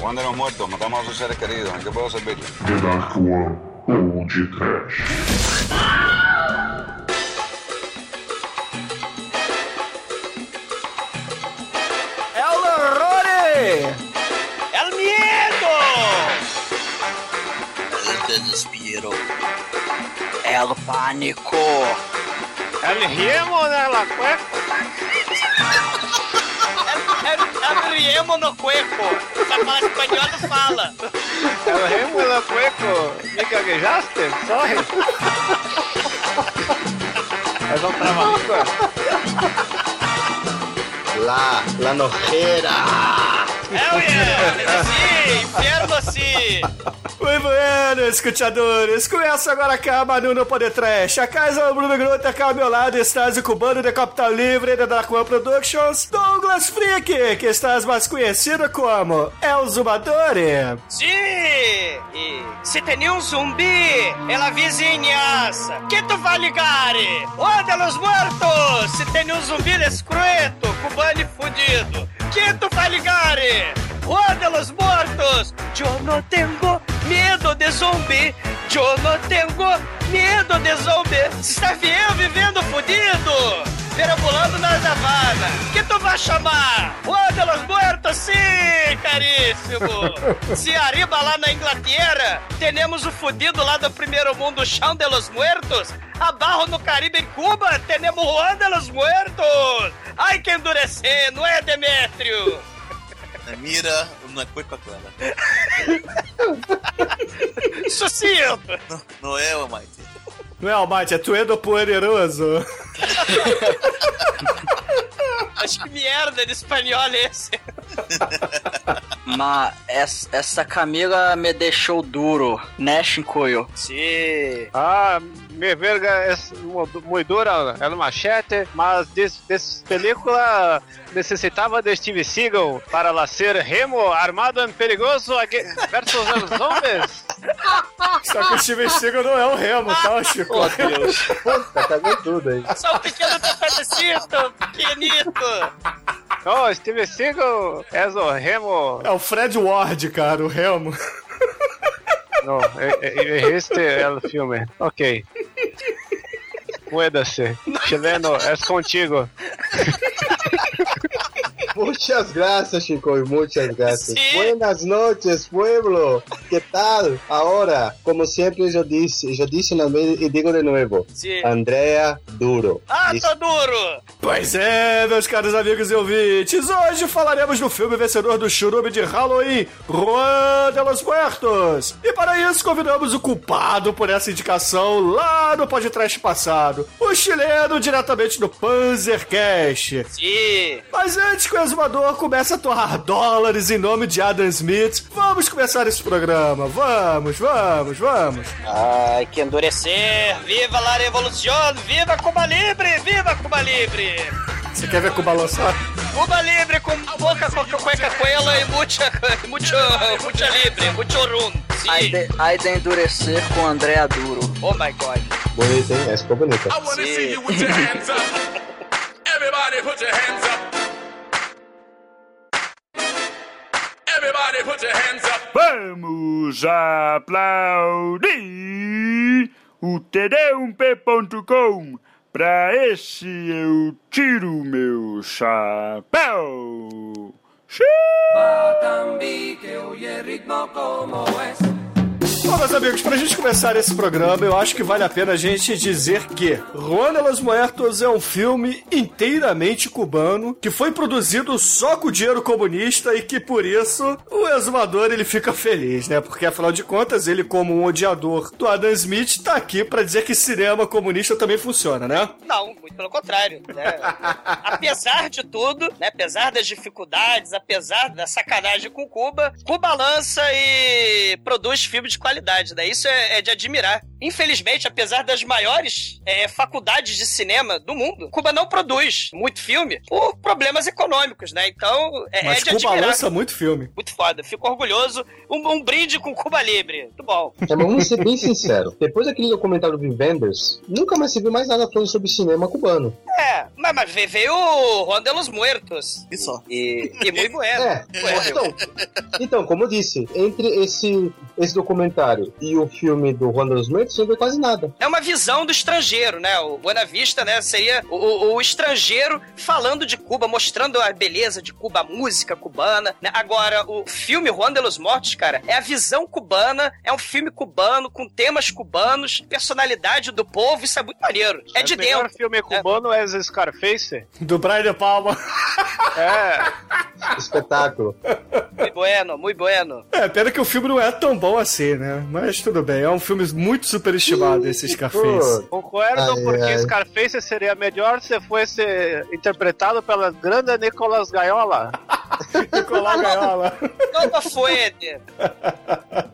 Juan de los Muertos, matamos a sus seres queridos. ¿En qué puedo servirle? The Dark One ou de Trash. El miedo! El desespero. El pánico. El remo de la cueca. El, el riemo no cueco. Pra falar espanhol não fala. El remo de la cueca. Me gaguejaste? Sorry. Mas vamos travar a língua? La, la nojera. Hell yeah! Sim, inferno sim! Muito bueno, escutadores. Começa agora cá, Manu no Poder Trash. A casa é o Bruno Gruta, cá ao meu lado estás o cubano de Capital Livre da Dark One Productions, Douglas Freak, que estás mais conhecido como El Zumbadore. Sim! E se tem um zumbi é na vizinhança, que tu vai ligar? Onde los muertos? Se tem um zumbi escroto, cubano e fudido, que tu vai ligar? Onde los muertos? Eu não tenho medo de zumbi. Eu não tenho medo de zumbi. Está vendo vivendo fudido? Perambulando na savana. Que tu vai chamar? Onde los muertos? Sim, caríssimo. Se arriba lá na Inglaterra, temos o fudido lá do primeiro mundo, Chão de los Muertos. Abarro no Caribe, em Cuba, temos Juan de los Muertos. Ai, que endurecer, não é, Demétrio? Mira una cueca clara. Sucinto. Não, não é, Almighty. Não é, Almighty, é Tuedo Poderoso. Acho que merda de espanhol é esse. Mas essa, essa Camila me deixou duro, né, Shinkoio? Sim. Ah, me verga é muito dura, é machete, mas dessa des película necessitava de Steve Seagal para ela ser remo armado e perigoso versus os zombies. Só que o Steven Seagal não é o Remo, tá, Chico? Oh, Deus. Puta, cagou tudo aí. Só um pequeno tapetecito, pequenito. Oh, Steve Seagal é o remo. É o Fred Ward, cara, o Remo. Não, é- é- este é o filme. Ok. Puede ser. Chileno, é contigo. Muchas gracias, Chico, y muchas gracias. Sí. Buenas noches, pueblo. ¿Qué tal? Ahora, como siempre yo disse, yo disse una vez y digo de nuevo, Sim. Andrea Duro. Ah, Isso. tô duro. Pois é, meus caros amigos e ouvintes, hoje falaremos do filme vencedor do churume de Halloween, Juan de los Muertos. E para isso convidamos o culpado por essa indicação lá no podcast passado, o chileno diretamente do Panzercast. Sim. Mas antes que o exumador comece a torrar dólares em nome de Adam Smith, vamos começar esse programa. Vamos, vamos, vamos. Ai, que endurecer. Viva la revolução. Viva Cuba Libre. Viva Cuba Libre. Você quer ver com balançar? Cuba Libre com pouca coca cueca coela e mucha, mucho, mucha libre, mucho rum. Aí Sim. de, de endurecer com Andrea Duro. Oh my god. Bonita, hein? Essa ficou bonita. Sim. Everybody put your hands up. Everybody put your hands up. Vamos aplaudir o td1p.com. Pra esse eu tiro meu chapéu. Xiii! Bom, meus amigos, pra gente começar esse programa, eu acho que vale a pena a gente dizer que Juan de los Muertos é um filme inteiramente cubano, que foi produzido só com dinheiro comunista e que por isso o exumador ele fica feliz, né? Porque afinal de contas, ele como um odiador do Adam Smith tá aqui pra dizer que cinema comunista também funciona, né? Não, muito pelo contrário. Né? apesar de tudo, né? apesar das dificuldades, apesar da sacanagem com Cuba, Cuba lança e produz filme de qualidade. Qualidade, né? Isso é, é de admirar. Infelizmente, apesar das maiores é, faculdades de cinema do mundo, Cuba não produz muito filme por problemas econômicos, né? Então, é, Mas é de Cuba admirar. lança muito filme. Muito foda, fico orgulhoso. Um, um brinde com Cuba Libre. Muito bom. É, mas vamos ser bem sinceros. Depois daquele documentário do Vendors, nunca mais se viu mais nada falando sobre cinema cubano. É, mas, mas ve- veio o Juan de los Muertos. E só. E, e muito bueno. É, Bueno. então, então, como eu disse, entre esse, esse documentário e o filme do Juan dos Muertos, não vê quase nada. É uma visão do estrangeiro, né? O Buena Vista, né? Seria o, o- estrangeiro falando de Cuba, mostrando a beleza de Cuba, a música cubana. né? Agora, o filme Juan de los Mortos, cara, é a visão cubana, é um filme cubano, com temas cubanos, personalidade do povo, isso é muito maneiro. É de o melhor dentro. filme cubano é, Scarface. Do Brian De Palma. É. Espetáculo. Muito bueno, muito bueno. É, pena que o filme não é tão bom assim, né? Mas tudo bem, é um filme muito superestimado, esse Scarface. Concordo, Ai, porque ai. Scarface seria melhor se fosse interpretado pela grande Nicolas Gaiola. Nicolau Gaiola. Não foi, Eder.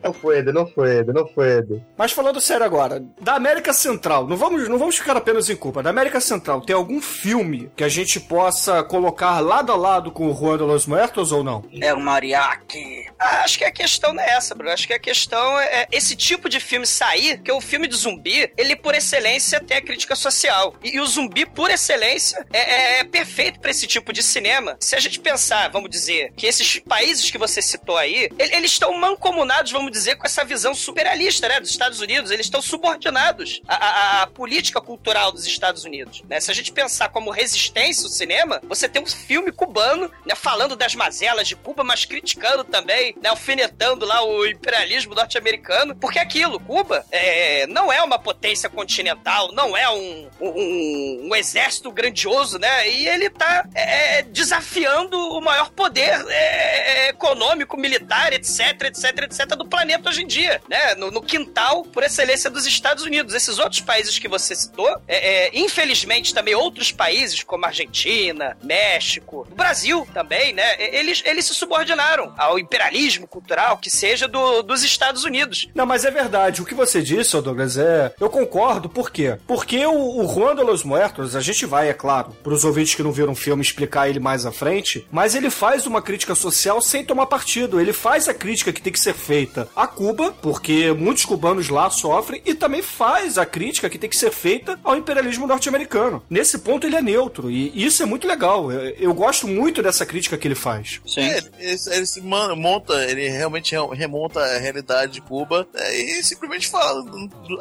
Não foi ele, não foi ele, não foi ele. Mas falando sério agora, da América Central, não vamos, não vamos ficar apenas em Cuba. Da América Central, tem algum filme que a gente possa colocar lado a lado com o Juan de los Muertos ou não? É o Mariachi. Ah, Acho que a questão não é essa, Bruno. Acho que a questão é é esse tipo de filme sair, que o filme de zumbi, ele por excelência tem a crítica social. E, e o zumbi, por excelência, é, é- é perfeito pra esse tipo de cinema. Se a gente pensar, vamos dizer, que esses países que você citou aí, ele- eles estão mancomunados, vamos dizer, com essa visão superalista, né, dos Estados Unidos. Eles estão subordinados à, à- à política cultural dos Estados Unidos. Né? Se a gente pensar como resistência o cinema, você tem um filme cubano, né, falando das mazelas de Cuba, mas criticando também, né, alfinetando lá o imperialismo norte-americano, porque aquilo, Cuba, é, não é uma potência continental, não é um, um, um exército grandioso, né, e ele tá é, desafiando o maior poder é, econômico, militar, etc, etc, etc, do planeta hoje em dia, né, no, no quintal, por excelência dos Estados Unidos. Esses outros países que você citou, é, é, infelizmente também outros países, como Argentina, México, Brasil também, né, eles, eles se subordinaram ao imperialismo cultural que seja do, dos Estados Unidos. Não, mas é verdade. O que você disse, Douglas, é. Eu concordo, por quê? Porque o, o Juan de los Muertos, a gente vai, é claro, pros ouvintes que não viram o filme explicar ele mais à frente, mas ele faz uma crítica social sem tomar partido. Ele faz a crítica que tem que ser feita a Cuba, porque muitos cubanos lá sofrem, e também faz a crítica que tem que ser feita ao imperialismo norte-americano. Nesse ponto ele é neutro, e isso é muito legal. Eu, eu gosto muito dessa crítica que ele faz. Sim. É, ele, ele se monta, ele realmente re- remonta a realidade de Cuba é, e simplesmente fala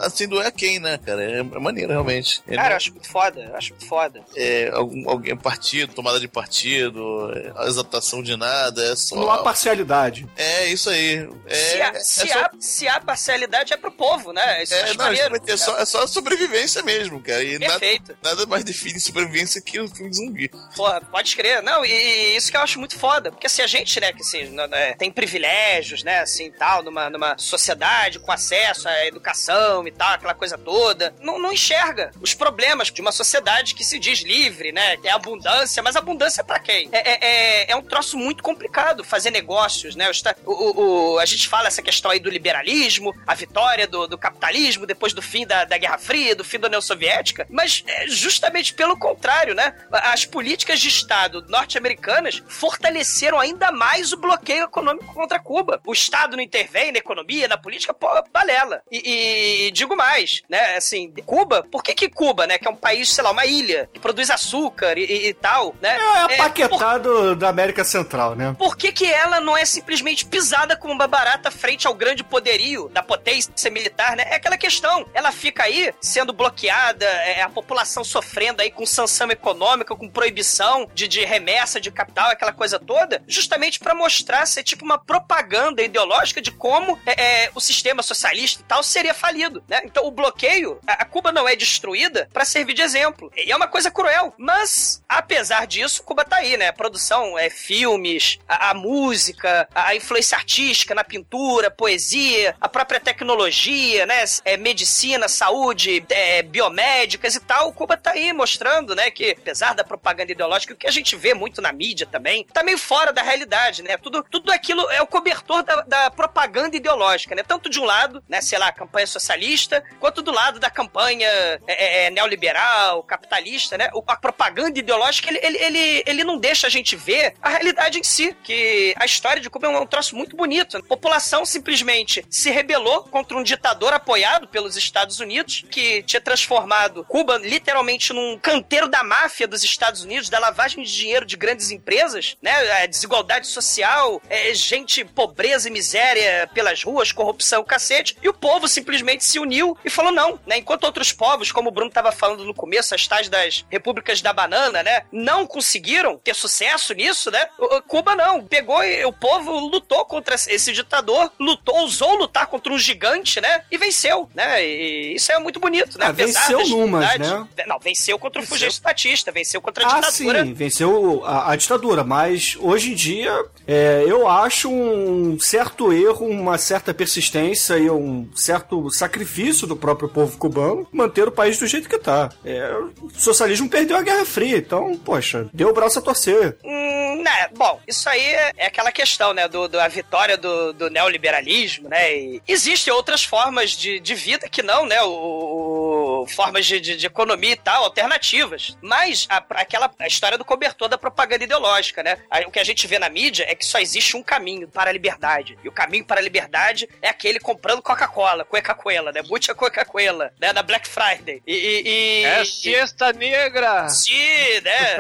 assim do é quem, né, cara? É, é maneiro, realmente. Ele Cara, eu acho muito foda, eu acho muito foda. é algum, alguém partido, tomada de partido, é, exaltação de nada, é só. Não há parcialidade. É isso aí. É, se, há, é se, só- há, se há parcialidade é pro povo, né? Isso É, acho não, é, só, é só sobrevivência mesmo, cara. E nada, Perfeito. nada mais define sobrevivência que o filme de zumbi. Porra, pode crer. Não, e, e isso que eu acho muito foda. Porque assim, a gente, né, que assim, né, né, tem privilégios, né, assim, tal, numa, numa sociedade com acesso à educação e tal, aquela coisa toda, não, não enxerga os problemas de uma sociedade que se diz livre, né, que é abundância, mas abundância pra quem? É, é, é, é um troço muito complicado fazer negócios, né? O, o- a gente fala essa questão aí do liberalismo, a vitória do, do capitalismo depois do fim da, da Guerra Fria, do fim da União Soviética, mas é justamente pelo contrário, né? As políticas de Estado norte-americanas fortaleceram ainda mais o bloqueio econômico contra Cuba. O Estado não intervém na economia, na política, pô, balela. E, e- digo mais, né? Assim, Cuba, por que que Cuba, né? Que é um país, sei lá, uma ilha que produz açúcar e, e- e tal, né? É por- paquetado da América Central, né? por que, que ela não é simplesmente pisada como uma barata frente ao grande poderio da potência militar, né? É aquela questão. Ela fica aí sendo bloqueada, é, a população sofrendo aí com sanção econômica, com proibição de, de remessa de capital, aquela coisa toda, justamente pra mostrar ser tipo uma propaganda ideológica de como é, é, o sistema socialista e tal seria falido, né? Então o bloqueio, a, Cuba não é destruída pra servir de exemplo. E é uma coisa cruel. Mas, apesar disso, Cuba tá aí, né? A produção, é, filmes, a, a música, música, a influência artística na pintura, poesia, a própria tecnologia, né? É, medicina, saúde, é, biomédicas e tal. Cuba tá aí mostrando, né, que apesar da propaganda ideológica, o que a gente vê muito na mídia também, tá meio fora da realidade, né? Tudo, tudo aquilo é o cobertor da, da propaganda ideológica, né? Tanto de um lado, né, sei lá, a campanha socialista, quanto do lado da campanha é, é, é neoliberal, capitalista, né? A propaganda ideológica, ele, ele, ele, ele não deixa a gente ver a realidade em si, que a história de Cuba é um, um troço muito bonito. A população simplesmente se rebelou contra um ditador apoiado pelos Estados Unidos, que tinha transformado Cuba literalmente num canteiro da máfia dos Estados Unidos, da lavagem de dinheiro de grandes empresas, né? A desigualdade social, é, gente, pobreza e miséria pelas ruas, corrupção, cacete. E o povo simplesmente se uniu e falou não, né? Enquanto outros povos, como o Bruno estava falando no começo, as tais das repúblicas da banana, né? Não conseguiram ter sucesso nisso, né? Cuba não. Pegou e o povo lutou contra esse ditador, lutou, ousou lutar contra um gigante, né? E venceu, né? E isso é muito bonito, né? Ah, venceu numas, dificuldades- Não, venceu contra o Fulgêncio Batista, venceu contra a Ah, ditadura. sim, venceu a, a ditadura, mas hoje em dia é, eu acho um certo erro, uma certa persistência e um certo sacrifício do próprio povo cubano manter o país do jeito que tá. É, o socialismo perdeu a Guerra Fria, então, poxa, deu o braço a torcer. Hum, né, bom, isso aí é, aquela questão, né, do, do- a vitória do, do neoliberalismo, né, e existem outras formas de, de vida que não, né, o, o- formas de, de, de economia e tal, alternativas, mas a, aquela a história do cobertor da propaganda ideológica, né, o que a gente vê na mídia é que só existe um caminho para a liberdade, e o caminho para a liberdade é aquele comprando Coca-Cola, Coca-Cola, né, Butcha Coca-Cola, né, na Black Friday, e... e, e É e- siesta negra! Sim, né?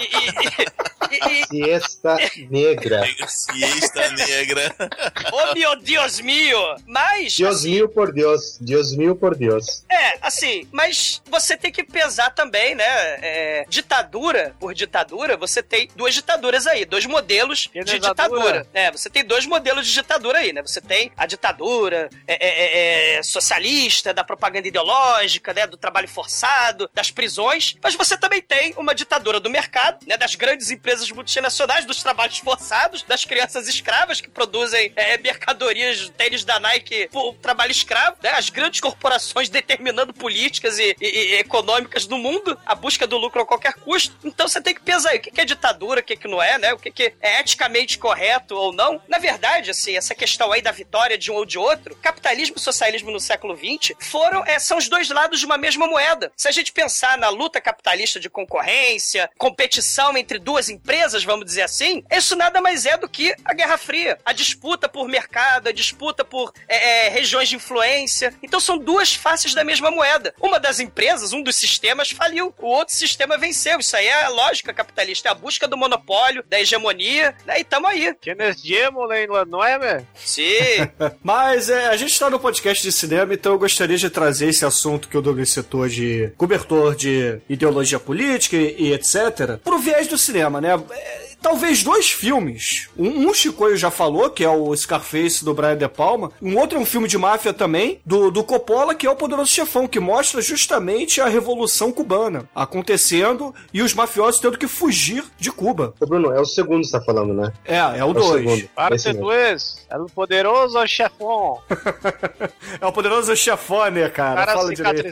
E, e- e- e- Siesta negra. Siesta negra. oh meu Deus mio! Mas, Dios mil por Deus. Dios mil por Deus. é, assim, mas você tem que pesar também, né? é, ditadura por ditadura, você tem duas ditaduras aí, dois modelos de Generadura. ditadura. É, você tem dois modelos de ditadura aí, né? Você tem a ditadura é, é, é, é, socialista, da propaganda ideológica, né? Do trabalho forçado, das prisões, mas você também tem uma ditadura do mercado, né? Das grandes empresas multinacionais, dos trabalhos forçados, das crianças escravas que produzem é, mercadorias, tênis da Nike por trabalho escravo, né? As grandes corporações determinando políticas e, e- e econômicas do mundo, a busca do lucro a qualquer custo. Então você tem que pesar aí o que é ditadura, o que que não é, né? O que que é eticamente correto ou não. Na verdade, assim, essa questão aí da vitória de um ou de outro, capitalismo e socialismo no século XX foram, é, são os dois lados de uma mesma moeda. Se a gente pensar na luta capitalista de concorrência, competição entre duas empresas, vamos dizer assim, isso nada mais é do que a Guerra Fria. A disputa por mercado, a disputa por é, é, regiões de influência. Então são duas faces da mesma moeda. Uma das empresas, um dos sistemas faliu, o outro sistema venceu. Isso aí é a lógica capitalista, é a busca do monopólio, da hegemonia, né? E tamo aí. Diemo em la nueve? Sim. Mas é, a gente está no podcast de cinema, então eu gostaria de trazer esse assunto que o Douglas citou de cobertor de ideologia política e, e etc. pro viés do cinema, né? É, Talvez dois filmes. Um, um Chicoio já falou, que é o Scarface do Brian De Palma. Um outro é um filme de máfia também, do, do Coppola, que é o Poderoso Chefão, que mostra justamente a Revolução Cubana acontecendo e os mafiosos tendo que fugir de Cuba. Ô, Bruno, é o segundo que você tá falando, né? É, é o É o 2. segundo. Esse Parte mesmo. 2, El Poderoso Chefão. É o Poderoso Chefão, né, cara? Cara Fala direito.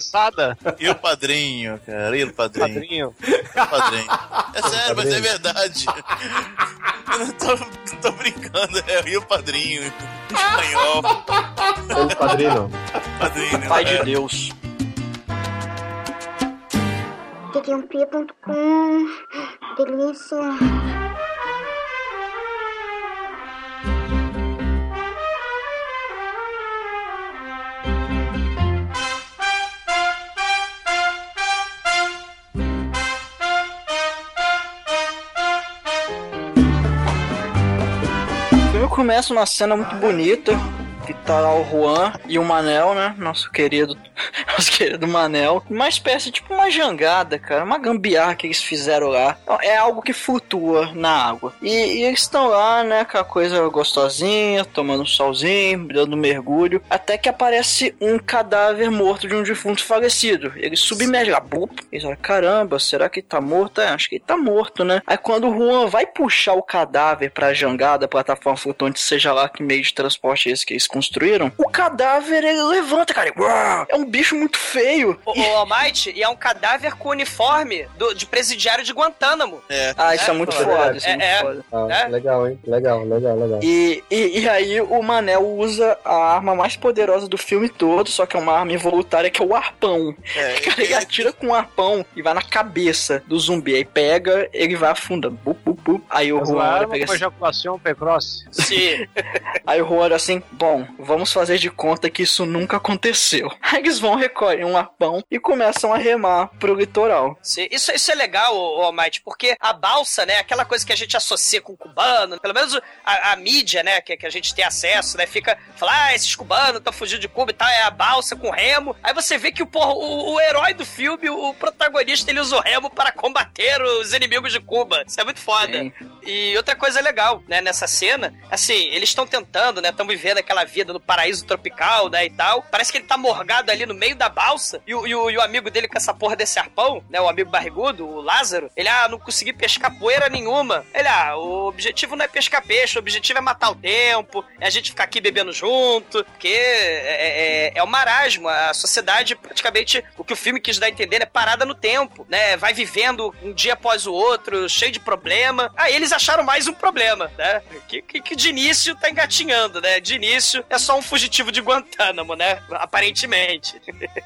E o padrinho, cara? E o padrinho? Padrinho. E o padrinho. É sério, mas é verdade. Eu não tô, não tô brincando, é e o padrinho. Espanhol. O padrinho. Padrinho. Pai de é. Deus. td1p.com Delícia. Começa numa cena muito bonita. Que tá lá o Juan e o Manel, né? Nosso querido nosso querido Manel. Uma espécie, tipo uma jangada, cara. Uma gambiarra que eles fizeram lá. É algo que flutua na água. E, e eles estão lá, né, com a coisa gostosinha, tomando um solzinho, dando um mergulho. Até que aparece um cadáver morto de um defunto falecido. Eles submergem lá. Blup. Eles olham, caramba, será que tá morto? É, acho que ele tá morto, né? Aí quando o Juan vai puxar o cadáver pra jangada, plataforma flutuante, seja lá que meio de transporte é esse que eles construíram, o cadáver ele levanta, cara. e, uau, É um bicho muito feio. O, o Almighty, e é um cadáver com uniforme do- de presidiário de Guantánamo. É. Ah, isso é, muito pô, foda, isso é, é, muito é. foda. Ah, É? Legal, hein? Legal, legal, legal. E, e, e aí o Manel usa a arma mais poderosa do filme todo, só que é uma arma involuntária que é o arpão. É, Cara, ele atira com o arpão e vai na cabeça do zumbi. Aí pega, ele vai afundando. Bup, Aí o Mas Juan olha, pega assim, ejaculação precoce. Sim. Aí o Juan olha assim, bom, vamos fazer de conta que isso nunca aconteceu. Aí eles vão, recolhem um arpão e começam a remar pro litoral. Sim, Isso, isso é legal, Almighty, porque a balsa, né, aquela coisa que a gente associa com o cubano, pelo menos a, a mídia, né, que, que a gente tem acesso, né, fica, fala, ah, esses cubanos estão fugindo de Cuba e tal, é a balsa com remo. Aí você vê que o, porra, o, o herói do filme, o protagonista, ele usa o remo para combater os inimigos de Cuba. Isso é muito foda. Sim. E outra coisa legal, né, nessa cena, assim, eles estão tentando, né, estão vivendo aquela vida no paraíso tropical, né, e tal. Parece que ele tá morgado ali no meio da balsa e o, e o, e o amigo dele com essa porra desse arpão, né, o amigo barrigudo, o Lázaro, ele, ah, não consegui pescar poeira nenhuma. Ele, ah, o objetivo não é pescar peixe, o objetivo é matar o tempo, é a gente ficar aqui bebendo junto, porque é, é, é um marasmo, a sociedade praticamente, o que o filme quis dar a entender é parada no tempo, né, vai vivendo um dia após o outro, cheio de problema. Aí eles acharam mais um problema, né, que, que, que de início tá engatinhando, né, de início é só um fugitivo de Guantánamo, né, aparentemente.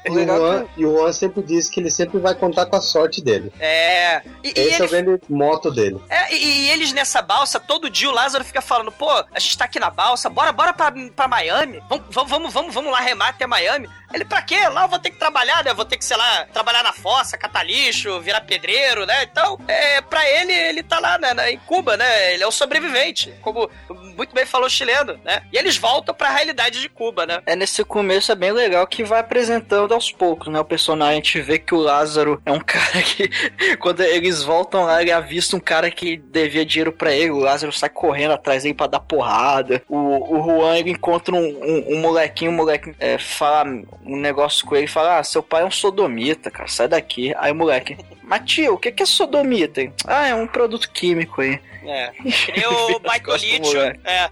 E o, Juan, e o Juan sempre diz que ele sempre vai contar com a sorte dele. É. E, e Esse é o ele grande moto dele. É, e, e eles nessa balsa, todo dia o Lázaro fica falando, pô, a gente tá aqui na balsa, bora, bora pra, pra Miami. Vamos, vamos, vamos, vamos, vamos lá remar até Miami. Ele, pra quê? Lá eu vou ter que trabalhar, né? Eu vou ter que, sei lá, trabalhar na fossa, catar lixo, virar pedreiro, né? Então, é, pra ele, ele tá lá, né, na- em Cuba, né? Ele é o sobrevivente, como muito bem falou o chileno, né? E eles voltam pra realidade de Cuba, né? É nesse começo é bem legal que vai apresentando aos poucos, né? O personagem, a gente vê que o Lázaro é um cara que, quando eles voltam lá, ele avista um cara que devia dinheiro pra ele. O Lázaro sai correndo atrás dele pra dar porrada. O, o Juan, ele encontra um, um, um molequinho, o moleque é, fala um negócio com ele fala: Ah, seu pai é um sodomita, cara, sai daqui. Aí o moleque, mas tio, o que é sodomita? Ah, é um produto químico aí. É. Que nem o Michael. É.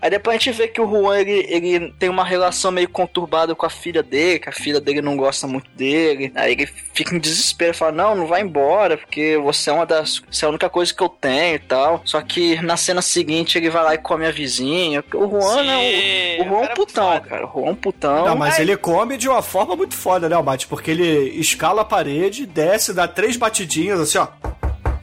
Aí depois a gente vê que o Juan ele, ele tem uma relação meio conturbada com a filha dele, que a filha dele não gosta muito dele. Aí ele fica em desespero e fala: Não, não vai embora, porque você é uma das. Você é a única coisa que eu tenho e tal. Só que na cena seguinte ele vai lá e come a vizinha. O Juan, Sim, né? O, o Juan é um cara putão, foda. cara. O Juan é um putão. Não, mas Ai. ele come de uma forma muito foda, né, Almighty? Porque ele escala a parede, desce, dá três batidinhas, assim, ó.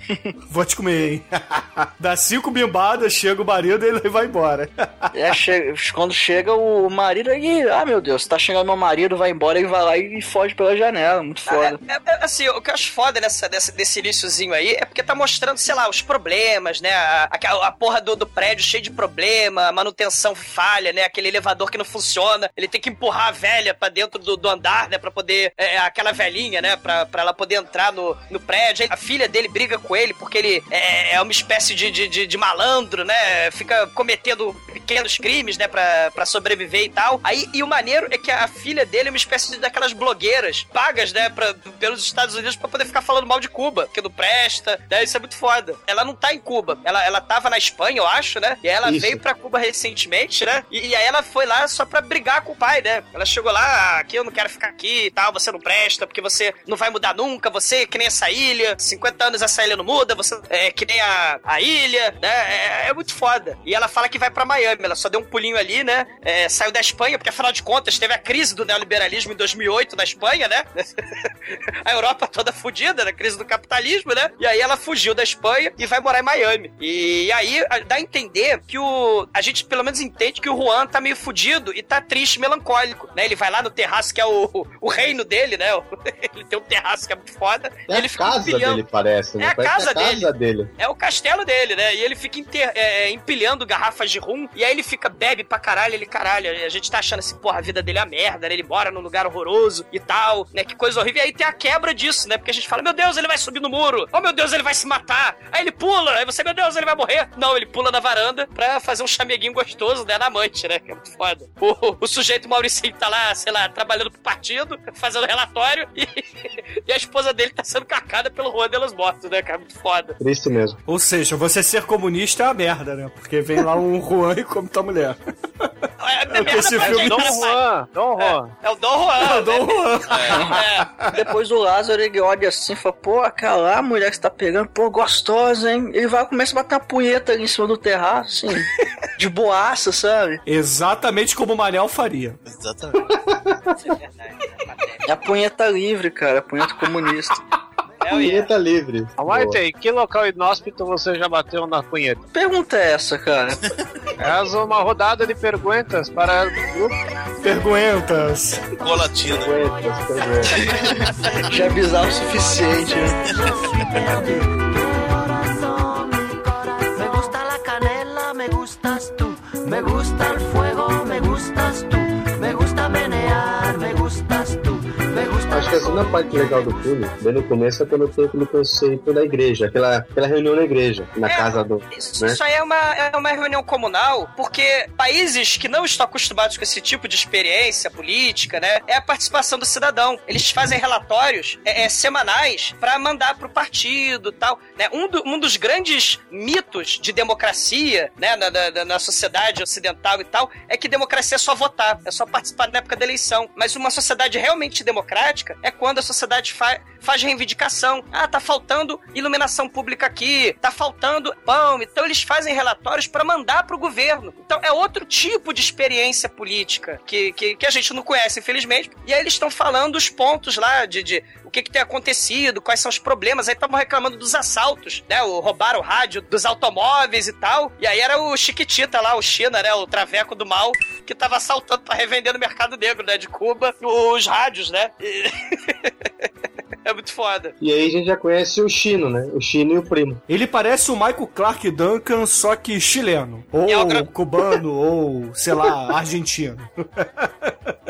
Vou te comer, hein? Dá cinco bimbadas, chega o marido e ele vai embora. É, che- quando chega o marido, aí, ah meu Deus, tá chegando meu marido, vai embora, ele vai lá e foge pela janela. Muito foda. É, é, é, assim, o que eu acho foda nessa, dessa, desse iníciozinho aí é porque tá mostrando, sei lá, os problemas, né? A, a, a porra do, do prédio cheio de problema, a manutenção falha, né? Aquele elevador que não funciona. Ele tem que empurrar a velha pra dentro do, do andar, né? Pra poder. é, aquela velhinha, né? Pra, pra ela poder entrar no, no prédio. Aí A filha dele briga com ele porque ele é, é uma espécie de, de, de, de malandro, né? Fica cometendo pequenos crimes, né? Pra, pra sobreviver e tal. Aí, e o maneiro é que a filha dele é uma espécie de daquelas blogueiras pagas, né? Pra, pelos Estados Unidos pra poder ficar falando mal de Cuba, que não presta, né? Isso é muito foda. Ela não tá em Cuba. Ela, ela tava na Espanha, eu acho, né? E aí ela Isso. veio pra Cuba recentemente, né? E, e aí ela foi lá só pra brigar com o pai, né? Ela chegou lá, "Ah, aqui eu não quero ficar aqui e tal, você não presta, porque você não vai mudar nunca, você é que nem essa ilha, 50 anos essa ilha não muda, você é que nem a, a ilha, né? É, é muito foda. E ela fala que vai pra Miami, ela só deu um pulinho ali, né? É, saiu da Espanha, porque afinal de contas teve a crise do neoliberalismo em 2008 na Espanha, né? a Europa toda fudida, na crise do capitalismo, né? E aí ela fugiu da Espanha e vai morar em Miami. E aí a- dá a entender que o. A gente pelo menos entende que o Juan tá meio fudido e tá triste, melancólico, né? Ele vai lá no terraço que é o, o reino dele, né? Ele tem um terraço que é muito foda. É e a ele fica casa empilhando- dele, parece, né? É a parece casa a casa dele. é o castelo dele, né? E ele fica inter- é, é, empilhando garrafas de rum. E aí aí ele fica, bebe pra caralho, ele, caralho, a gente tá achando assim, porra, a vida dele é uma merda, né? Ele mora num lugar horroroso e tal, né? Que coisa horrível. E aí tem a quebra disso, né? Porque a gente fala, meu Deus, ele vai subir no muro. Oh, meu Deus, ele vai se matar. Aí ele pula. Aí você, meu Deus, ele vai morrer. Não, ele pula na varanda pra fazer um chameguinho gostoso, né? Na amante, né? Que é muito foda. O, o sujeito Mauricinho tá lá, sei lá, trabalhando pro partido, fazendo relatório e, e a esposa dele tá sendo cacada pelo Juan de los Mortos, né, cara? Muito foda. Triste mesmo. Ou seja, você ser comunista é uma merda, né? Porque vem lá um Juan e come tua mulher. É, é merda esse filme- Dom? Juan, Dom Juan. É o Dom Juan. É o Dom né? Juan. É. Depois o Lázaro, ele olha assim e fala, pô, aquela mulher que você tá pegando, pô, gostosa, hein? Ele vai começa a bater uma punheta ali em cima do terraço, assim, de boaça, sabe? Exatamente como o Manel faria. Exatamente. É. É a punheta livre, cara, a punheta comunista. É. Punheta livre. White, em que local inóspito você já bateu na punheta? Pergunta é essa, cara? És uma rodada de perguntas para. Perguntas. Colatina. Punhetas, punhetas. Já é bizarro o suficiente, né? Me gusta la canela, me gustas tú. Me gusta el fuego, me gustas tú. Me gusta Acho que a segunda parte legal do filme, bem no começo, é quando tem aquele conceito da igreja, aquela, aquela reunião na igreja, na É, casa do. Isso, né? isso aí é uma, é uma reunião comunal, porque países que não estão acostumados com esse tipo de experiência política, né, é a participação do cidadão. Eles fazem relatórios é, é, semanais para mandar pro partido e tal. Né? Um, do- um dos grandes mitos de democracia, né, na, na- na sociedade ocidental e tal, é que democracia é só votar, é só participar na época da eleição. Mas uma sociedade realmente democrática é quando a sociedade fa faz reivindicação. Ah, tá faltando iluminação pública aqui, tá faltando pão. Então eles fazem relatórios para mandar pro governo. Então é outro tipo de experiência política que, que, que a gente não conhece, infelizmente. E aí eles estão falando os pontos lá de, de o que, que tem acontecido, quais são os problemas. Aí estavam reclamando dos assaltos, né? O, roubaram o rádio dos automóveis e tal. E aí era o Chiquitita lá, o China, né? O traveco do mal, que tava assaltando para revender no mercado negro, né? De Cuba, os rádios, né? E- é muito foda. E aí a gente já conhece o Chino, né? O Chino e o primo. Ele parece o Michael Clark Duncan, só que chileno. Ou É cubano, ou, sei lá, argentino.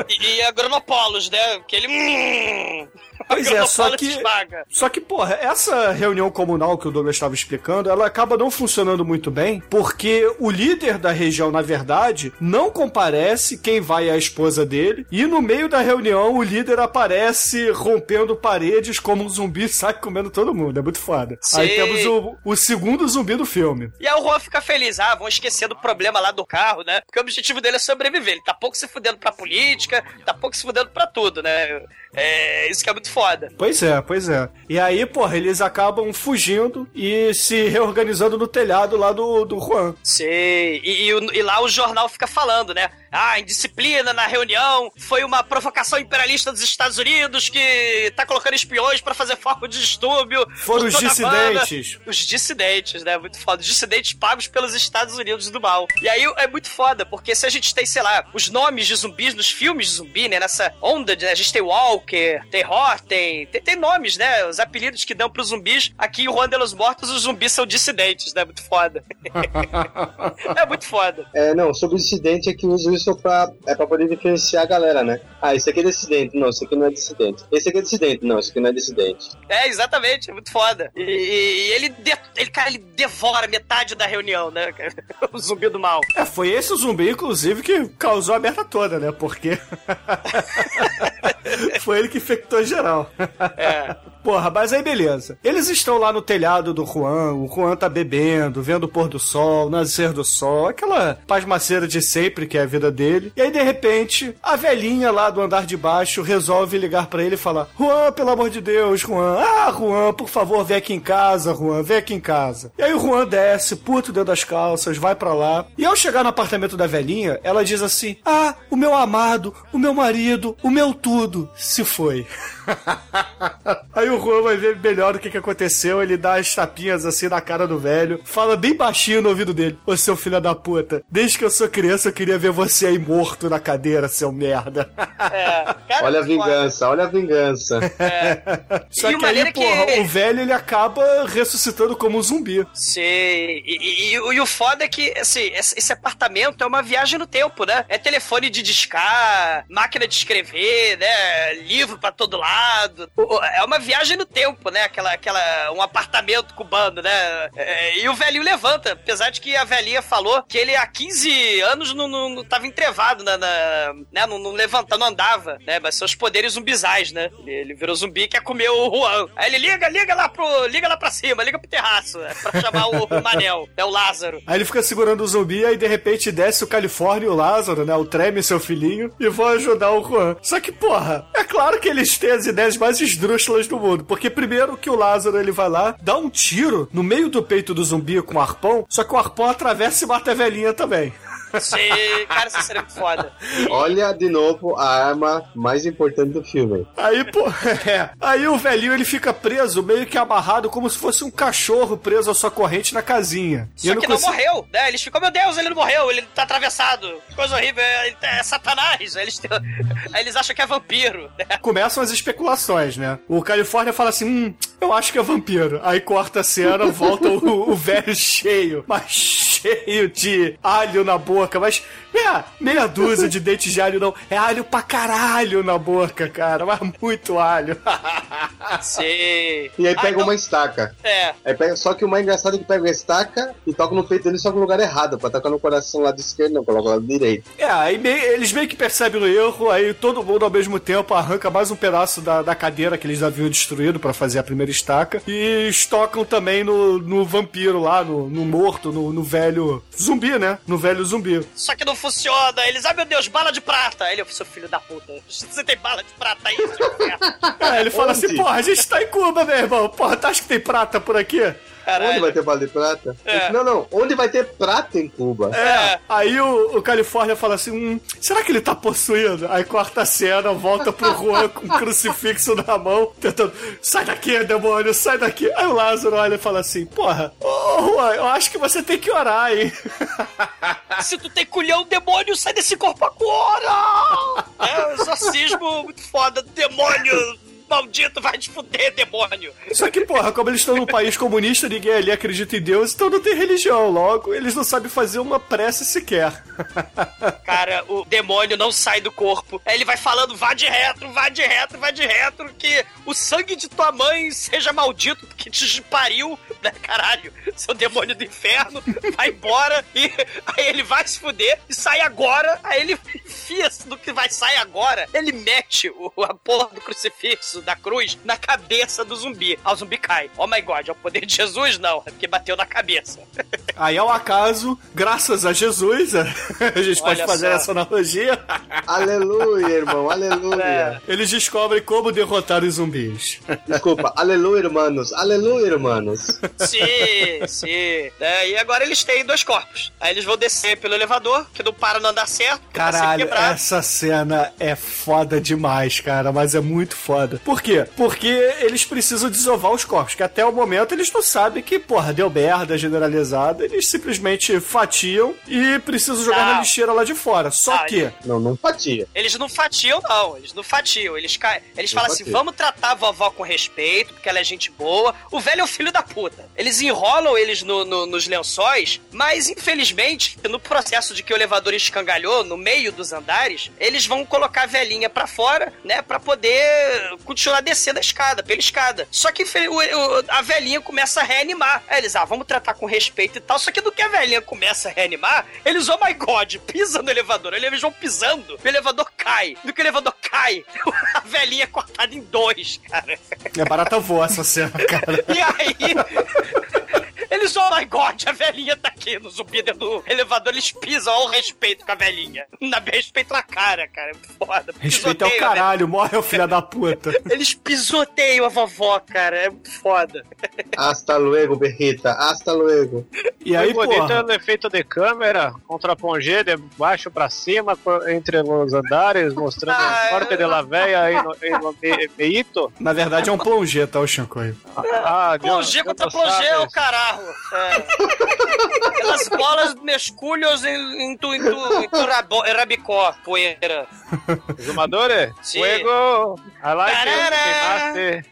E, e Agronopolos, né? Que ele. Pois é, só que. esmaga. Só que, porra, essa reunião comunal que o Douglas estava explicando, ela acaba não funcionando muito bem, porque o líder da região, na verdade, não comparece, quem vai é a esposa dele, e no meio da reunião o líder aparece rompendo paredes como um zumbi sai comendo todo mundo. É muito foda. Aí Sim. temos o, o segundo zumbi do filme. E aí o Juan fica feliz. Ah, vão esquecer do problema lá do carro, né? Porque o objetivo dele é sobreviver. Ele tá pouco se fudendo pra política, tá pouco se fudendo pra tudo, né? É, isso que é muito foda. Pois é, pois é. E aí, porra, eles acabam fugindo e se reorganizando no telhado lá do, do Juan. Sei. E, e e lá o jornal fica falando, né? Ah, indisciplina na reunião foi uma provocação imperialista dos Estados Unidos que tá colocando espiões pra fazer foco de distúrbio. Foram por os toda a banda. dissidentes. Os dissidentes, né? Muito foda. Os dissidentes pagos pelos Estados Unidos do mal. E aí é muito foda, porque se a gente tem, sei lá, os nomes de zumbis nos filmes de zumbi, né? Nessa onda, de, né? a gente tem Walker, tem Horten, tem, tem nomes, né? Os apelidos que dão pros zumbis. Aqui em Juan de los Mortos, os zumbis são dissidentes, né? Muito foda. é muito foda. É, não, sobre o dissidente é que usa isso pra, é pra poder diferenciar a galera, né? Ah, esse aqui é dissidente, não, esse aqui não é dissidente. Esse aqui é dissidente, não, esse aqui não é dissidente. É, exatamente, é muito foda. E, e- e ele, de- ele, cara, ele devora metade da reunião, né? O zumbi do mal. É, foi esse o zumbi, inclusive, que causou a merda toda, né? Porque. foi ele que infectou geral. É. Porra, mas aí beleza. Eles estão lá no telhado do Juan, o Juan tá bebendo, vendo o pôr do sol, nascer do sol, aquela pasmaceira de sempre que é a vida dele. E aí, de repente, a velhinha lá do andar de baixo resolve ligar pra ele e falar: Juan, pelo amor de Deus, Juan, ah, Juan, por favor, vem aqui em casa, Juan, vem aqui em casa. E aí o Juan desce, puto dentro das calças, vai pra lá. E ao chegar no apartamento da velhinha, ela diz assim: Ah, o meu amado, o meu marido, o meu tudo se foi. Aí o Juan vai ver melhor o que, que aconteceu. Ele dá as tapinhas assim na cara do velho, fala bem baixinho no ouvido dele: Ô seu filho da puta, desde que eu sou criança eu queria ver você aí morto na cadeira, seu merda. É, cara, Olha a vingança, olha a vingança. Só E que aí, é que- porra, o velho ele acaba ressuscitando como um zumbi. Sim, e, e- e o- e o foda é que assim, esse, esse apartamento é uma viagem no tempo, né? É telefone de discar, máquina de escrever, né? Livro pra todo lado. É uma viagem no tempo, né? Aquela, aquela, um apartamento cubano, né? É, e o velhinho levanta, apesar de que a velhinha falou que ele há 15 anos não, não, não tava entrevado na, na- né? Não, não levantava, não andava, né? Mas os poderes zumbizais, né? Ele, ele virou zumbi e quer comer o Juan. Aí ele liga, liga lá pro, liga lá pra cima, liga pro terraço, é, pra chamar o, o Manel, é o Lázaro. Aí ele fica segurando o zumbi, aí de repente desce o Califórnia e o Lázaro, né? O Treme, seu filhinho, e vão ajudar o Juan. Só que, porra, é claro que eles têm as ideias mais esdrúxulas do mundo. Porque primeiro que o Lázaro ele vai lá, dá um tiro no meio do peito do zumbi com um arpão, só que o arpão atravessa e mata a velhinha também. Sim, cara, isso seria muito foda. Olha de novo a arma mais importante do filme. Aí, pô, é. Aí o velhinho ele fica preso, meio que amarrado, como se fosse um cachorro preso à sua corrente na casinha. E Só eu que não consigo- morreu, né? Eles ficam, meu Deus, ele não morreu, ele tá atravessado. Que Coisa horrível, é, ele é Satanás. Aí eles, têm- aí eles acham que é vampiro, né? Começam as especulações, né? O Califórnia fala assim: hum, eu acho que é vampiro. Aí corta a cena, volta o, o velho cheio, mas cheio de alho na boca, mas é, meia dúzia de dentes de alho não, é alho pra caralho na boca, cara, mas muito alho. Sim. E aí Ah, pega então- uma estaca. É. Aí pega, só que o mais engraçado é que pega a estaca e toca no peito dele só que no lugar errado. Pra tocar no coração lado esquerdo, não, coloca lado direito. É, aí meio- eles meio que percebem o erro, aí todo mundo ao mesmo tempo arranca mais um pedaço da, da cadeira que eles haviam destruído pra fazer a primeira estaca e estocam também no, no vampiro lá, no, no morto, no, no velho zumbi, né? No velho zumbi. Só que não funciona. Eles, ai meu Deus, bala de prata. Ele, seu filho da puta, você tem bala de prata aí, seu. É, ele fala Onde? assim, porra, a gente tá em Cuba, meu irmão. Porra, tu acha que tem prata por aqui? Onde vai ter bala de prata? É. Não, não. Onde vai ter prata em Cuba? É. Aí o, o Califórnia fala assim: hum, será que ele tá possuído? Aí corta a cena, volta pro Juan com um crucifixo na mão, tentando. Sai daqui, demônio, sai daqui. Aí o Lázaro olha e fala assim: porra, ô Juan, eu acho que você tem que orar, hein? Se tu tem culhão, demônio, sai desse corpo agora! É, um exorcismo muito foda. Demônio, maldito, vai te fuder, demônio. Só que, porra, como eles estão num país comunista, ninguém ali acredita em Deus, então não tem religião. Logo, eles não sabem fazer uma prece sequer. Cara, o demônio não sai do corpo. Aí ele vai falando, vá de retro, vá de retro, vá de retro, que o sangue de tua mãe seja maldito, que te pariu, né, caralho, seu demônio do inferno, vai embora, e aí ele vai se fuder, e sai agora, aí ele no que vai sair agora, ele mete o, a porra do crucifixo, da cruz, na cabeça do zumbi. Ah, o zumbi cai. Oh my god, é o poder de Jesus? Não, é porque bateu na cabeça. Aí, ao acaso, graças a Jesus, a gente pode Olha fazer só. essa analogia. Aleluia, irmão, É. aleluia. Eles descobrem como derrotar os zumbis. Desculpa, aleluia, irmãos, aleluia, irmãos. Sim, sim. É, e agora eles têm dois corpos. Aí eles vão descer pelo elevador, que não para, não andar certo. Caralho, quebrado. essa cena é foda demais, cara, mas é muito foda. Por quê? Porque eles precisam desovar os corpos, que até o momento eles não sabem que, porra, deu merda generalizada, eles simplesmente fatiam e precisam jogar Não. na lixeira lá de fora. Só Não, que... Não, não fatia. Eles não fatiam, não. Eles não fatiam. Eles, ca... eles Não falam assim: fatiam. vamos tratar a vovó com respeito, porque ela é gente boa. O velho é o filho da puta. Eles enrolam eles no- no- nos lençóis, mas infelizmente, no processo de que o elevador escangalhou no meio dos andares, eles vão colocar a velhinha pra fora, né? Pra poder continuar descendo a escada, pela escada. Só que a velhinha começa a reanimar. Aí eles, ah, vamos tratar com respeito e tal. Só que do que a velhinha começa a reanimar, eles, oh my god, pisam no elevador. Eles vão pisando, o elevador cai. Do que o elevador cai, a velhinha é cortada em dois, cara. É barata voa essa cena, cara. E aí. Eles, oh my god, a velhinha tá aqui no zumbi dentro do elevador, eles pisam ao respeito com a velhinha. Na respeito na cara, cara. É foda. Respeito ao a caralho, morre o filho da puta. Eles pisoteiam a vovó, cara. É foda. Hasta luego, berrita. Hasta luego. E aí, o efeito de câmera, contra Pongé, de baixo pra cima, entre os andares, mostrando Ah, a sorte de la véia aí no, aí no me- meito. na verdade é um plongê, tá, o Shinkoi? Ah, Deus, Plongê contra plongê é o caralho. É. Aquelas bolas mesculhos em, em, tu, em, tu, em tu rabo, rabicó, poeira. Zumadores? Sim. Fuego! I like Tarará. queimaste.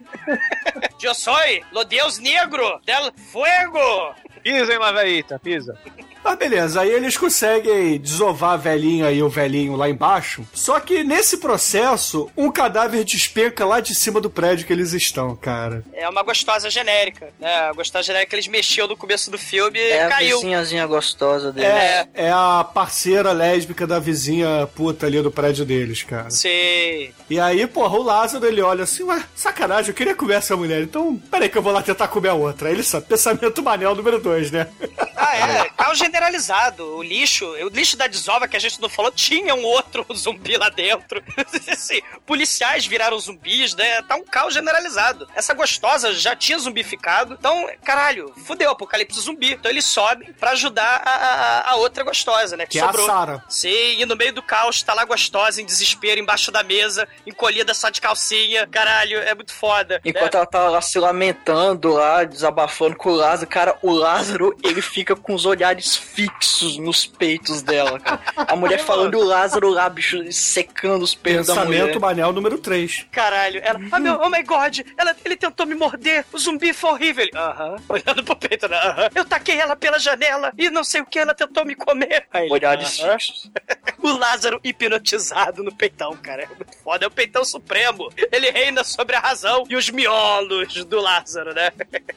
Eu soy lo Deus negro del fuego. Pisa, hein, la veita, pisa. Ah, beleza, aí eles conseguem desovar a velhinha e o velhinho lá embaixo. Só que nesse processo, um cadáver despenca lá de cima do prédio que eles estão, cara. É uma gostosa genérica, né? A gostosa genérica que eles mexiam no começo do filme e É a caiu. vizinhazinha gostosa dele. É, é a parceira lésbica da vizinha puta ali do prédio deles, cara. Sim. E aí, porra, o Lázaro ele olha assim, ué, sacanagem, eu queria comer essa mulher, então peraí que eu vou lá tentar comer a outra. Aí ele sabe, pensamento manel número dois, né? Ah, é. Caos generalizado. O lixo, o lixo da desova que a gente não falou, tinha um outro zumbi lá dentro. Assim, policiais viraram zumbis, né? Tá um caos generalizado. Essa gostosa já tinha zumbificado. Então, caralho, fudeu, apocalipse zumbi. Então ele sobe pra ajudar a, a, a outra gostosa, né? Que é a Sarah. Sim, e no meio do caos tá lá gostosa, em desespero, embaixo da mesa, encolhida só de calcinha. Caralho, é muito foda. Enquanto né? ela tá lá se lamentando lá, desabafando com o Lázaro, cara, o Lázaro, ele fica com os olhares fixos nos peitos dela, cara. A mulher falando e o Lázaro lá, bicho, secando os peitos da mulher. Pensamento manel número 3. Caralho, ela. Ah, meu, oh my god, ela, ele tentou me morder, o zumbi foi horrível. Aham, olhando pro peito, né? Aham. Eu taquei ela pela janela e não sei o que, ela tentou me comer. Aí Olhares "Aham." fixos. O Lázaro hipnotizado no peitão, cara. É muito foda, é o peitão supremo. Ele reina sobre a razão e os miolos do Lázaro, né?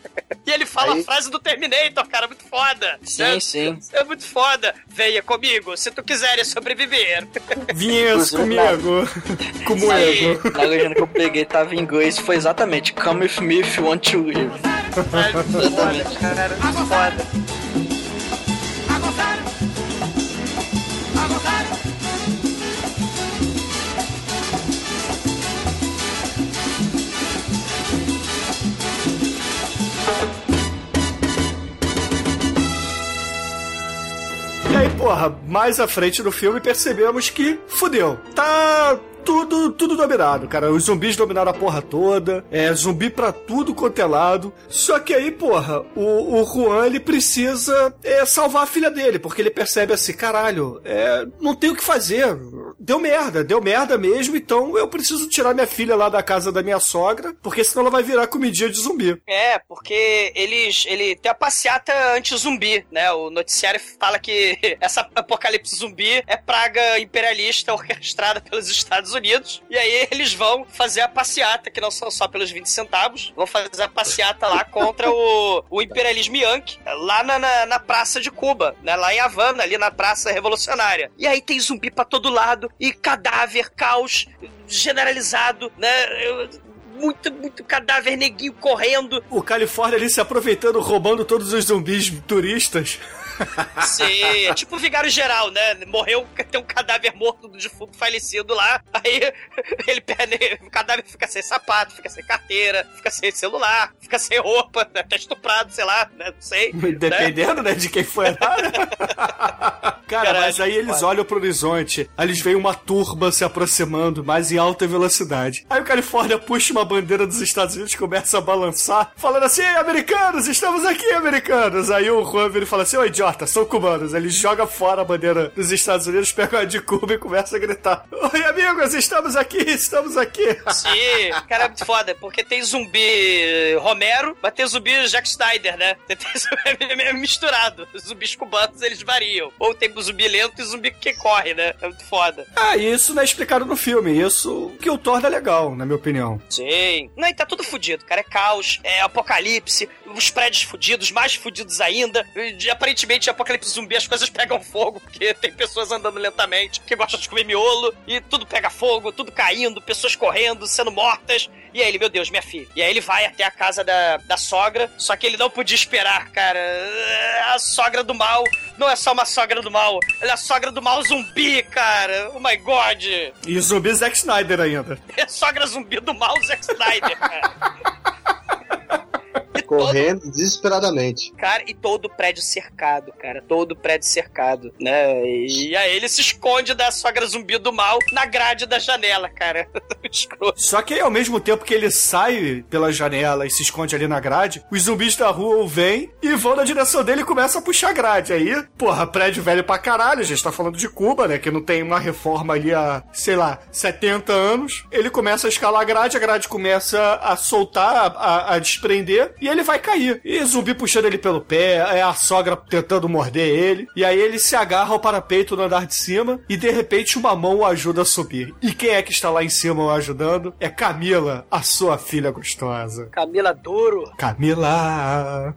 E ele fala Aí- a frase do Terminator, cara, muito foda. Sim, né? sim. É muito foda. Venha comigo, se tu quiseres sobreviver. Vinhas comigo. Comigo. Na legenda que eu peguei tava em inglês foi exatamente Come with me if you want to live. É foda, cara, é muito foda. Porra, mais à frente do filme percebemos que fudeu. Tá tudo, tudo dominado, cara. Os zumbis dominaram a porra toda. É zumbi pra tudo quanto é lado. Só que aí, porra, o, o Juan ele precisa é, salvar a filha dele, porque ele percebe assim, caralho, é, não tem o que fazer. Deu merda, deu merda mesmo, então eu preciso tirar minha filha lá da casa da minha sogra, porque senão ela vai virar comidinha de zumbi. É, porque eles. Ele tem a passeata anti-zumbi, né? O noticiário fala que essa apocalipse zumbi é praga imperialista orquestrada pelos Estados Unidos. E aí eles vão fazer a passeata, que não são só pelos 20 centavos, vão fazer a passeata lá contra o, o imperialismo Yankee, lá na, na, na praça de Cuba, né? Lá em Havana, ali na praça revolucionária. E aí tem zumbi pra todo lado, e cadáver, caos generalizado, né? Eu- muito, muito cadáver neguinho correndo. O Califórnia ali se aproveitando, roubando todos os zumbis turistas. Sim, é tipo o vigário geral, né? Morreu, tem um cadáver morto do defunto falecido lá. Aí ele perde, o cadáver fica sem sapato, fica sem carteira, fica sem celular, fica sem roupa, né? tá estuprado, sei lá, né? Não sei. né? Dependendo, né, de quem foi lá, né? Cara, Caralho, mas aí eles olham pro horizonte, aí eles veem uma turba se aproximando, mas em alta velocidade. Aí o Califórnia puxa uma bandeira dos Estados Unidos, começa a balançar, falando assim, "Ei, americanos, estamos aqui, americanos! Aí o Juan vira e fala assim, ô idiota, são cubanos. Ele joga fora a bandeira dos Estados Unidos, pega a de Cuba e começa a gritar, oi amigos, estamos aqui, estamos aqui! Sim, cara, é muito foda, porque tem zumbi Romero, mas tem zumbi Jack Snyder, né? Tem zumbi meio misturado. Os zumbis cubanos, eles variam. Ou tem zumbi lento e zumbi que corre, né? É muito foda. Ah, isso não é explicado no filme, isso que o torna legal, na minha opinião. Sim. Não, e tá tudo fudido, cara. É caos, é apocalipse, os prédios fudidos, mais fudidos ainda. E, aparentemente em Apocalipse Zumbi as coisas pegam fogo, porque tem pessoas andando lentamente, que gostam de comer miolo, e tudo pega fogo, tudo caindo, pessoas correndo, sendo mortas. E aí ele, meu Deus, minha filha. E aí ele vai até a casa da, da sogra, só que ele não podia esperar, cara. A sogra do mal não é só uma sogra do mal, ela é a sogra do mal zumbi, cara. Oh my god. E zumbi Zack Snyder ainda. É a sogra zumbi do mal Zack Snyder, cara. Correndo desesperadamente. Cara, e todo o prédio cercado, cara. Todo o prédio cercado, né? E aí ele se esconde da sogra zumbi do mal na grade da janela, cara. Só que aí, ao mesmo tempo que ele sai pela janela e se esconde ali na grade, os zumbis da rua o veem e vão na direção dele e começam a puxar a grade. Aí, porra, prédio velho pra caralho, a gente tá falando de Cuba, né? Que não tem uma reforma ali há, sei lá, 70 anos. Ele começa a escalar a grade, a grade começa a soltar, a, a- a desprender, e ele vai cair. E zumbi puxando ele pelo pé, é a sogra tentando morder ele. E aí ele se agarra ao parapeito no andar de cima e de repente uma mão o ajuda a subir. E quem é que está lá em cima o ajudando? É Camila, a sua filha gostosa. Camila Duro. Camila!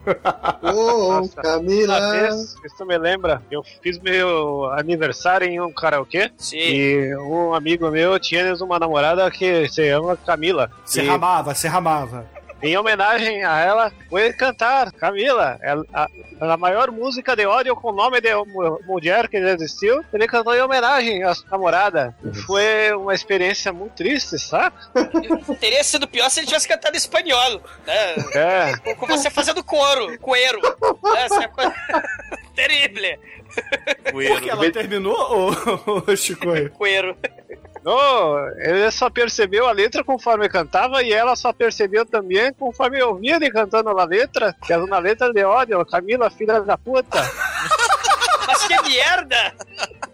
Ô, Nossa, Camila! Uma vez, isso me lembra, eu fiz meu aniversário em um karaokê Sim. e um amigo meu tinha uma namorada que se chama Camila. Se E ramava, se ramava. Em homenagem a ela, foi cantar Camila, ela- a, a maior música de ódio com o nome de mu- mulher que existiu. Ele cantou em homenagem à sua namorada. Foi uma experiência muito triste, sabe? Teria sido pior se ele tivesse cantado em espanhol, né? É. Com- você fazendo coro, coeiro. Essa é a coisa terrível. Porque ela terminou, ô Chico? Coeiro. Não, ele só percebeu a letra conforme cantava e ela só percebeu também conforme ouvia ele cantando a letra, que era uma letra de ódio, Camila, filha da puta. Mas que merda!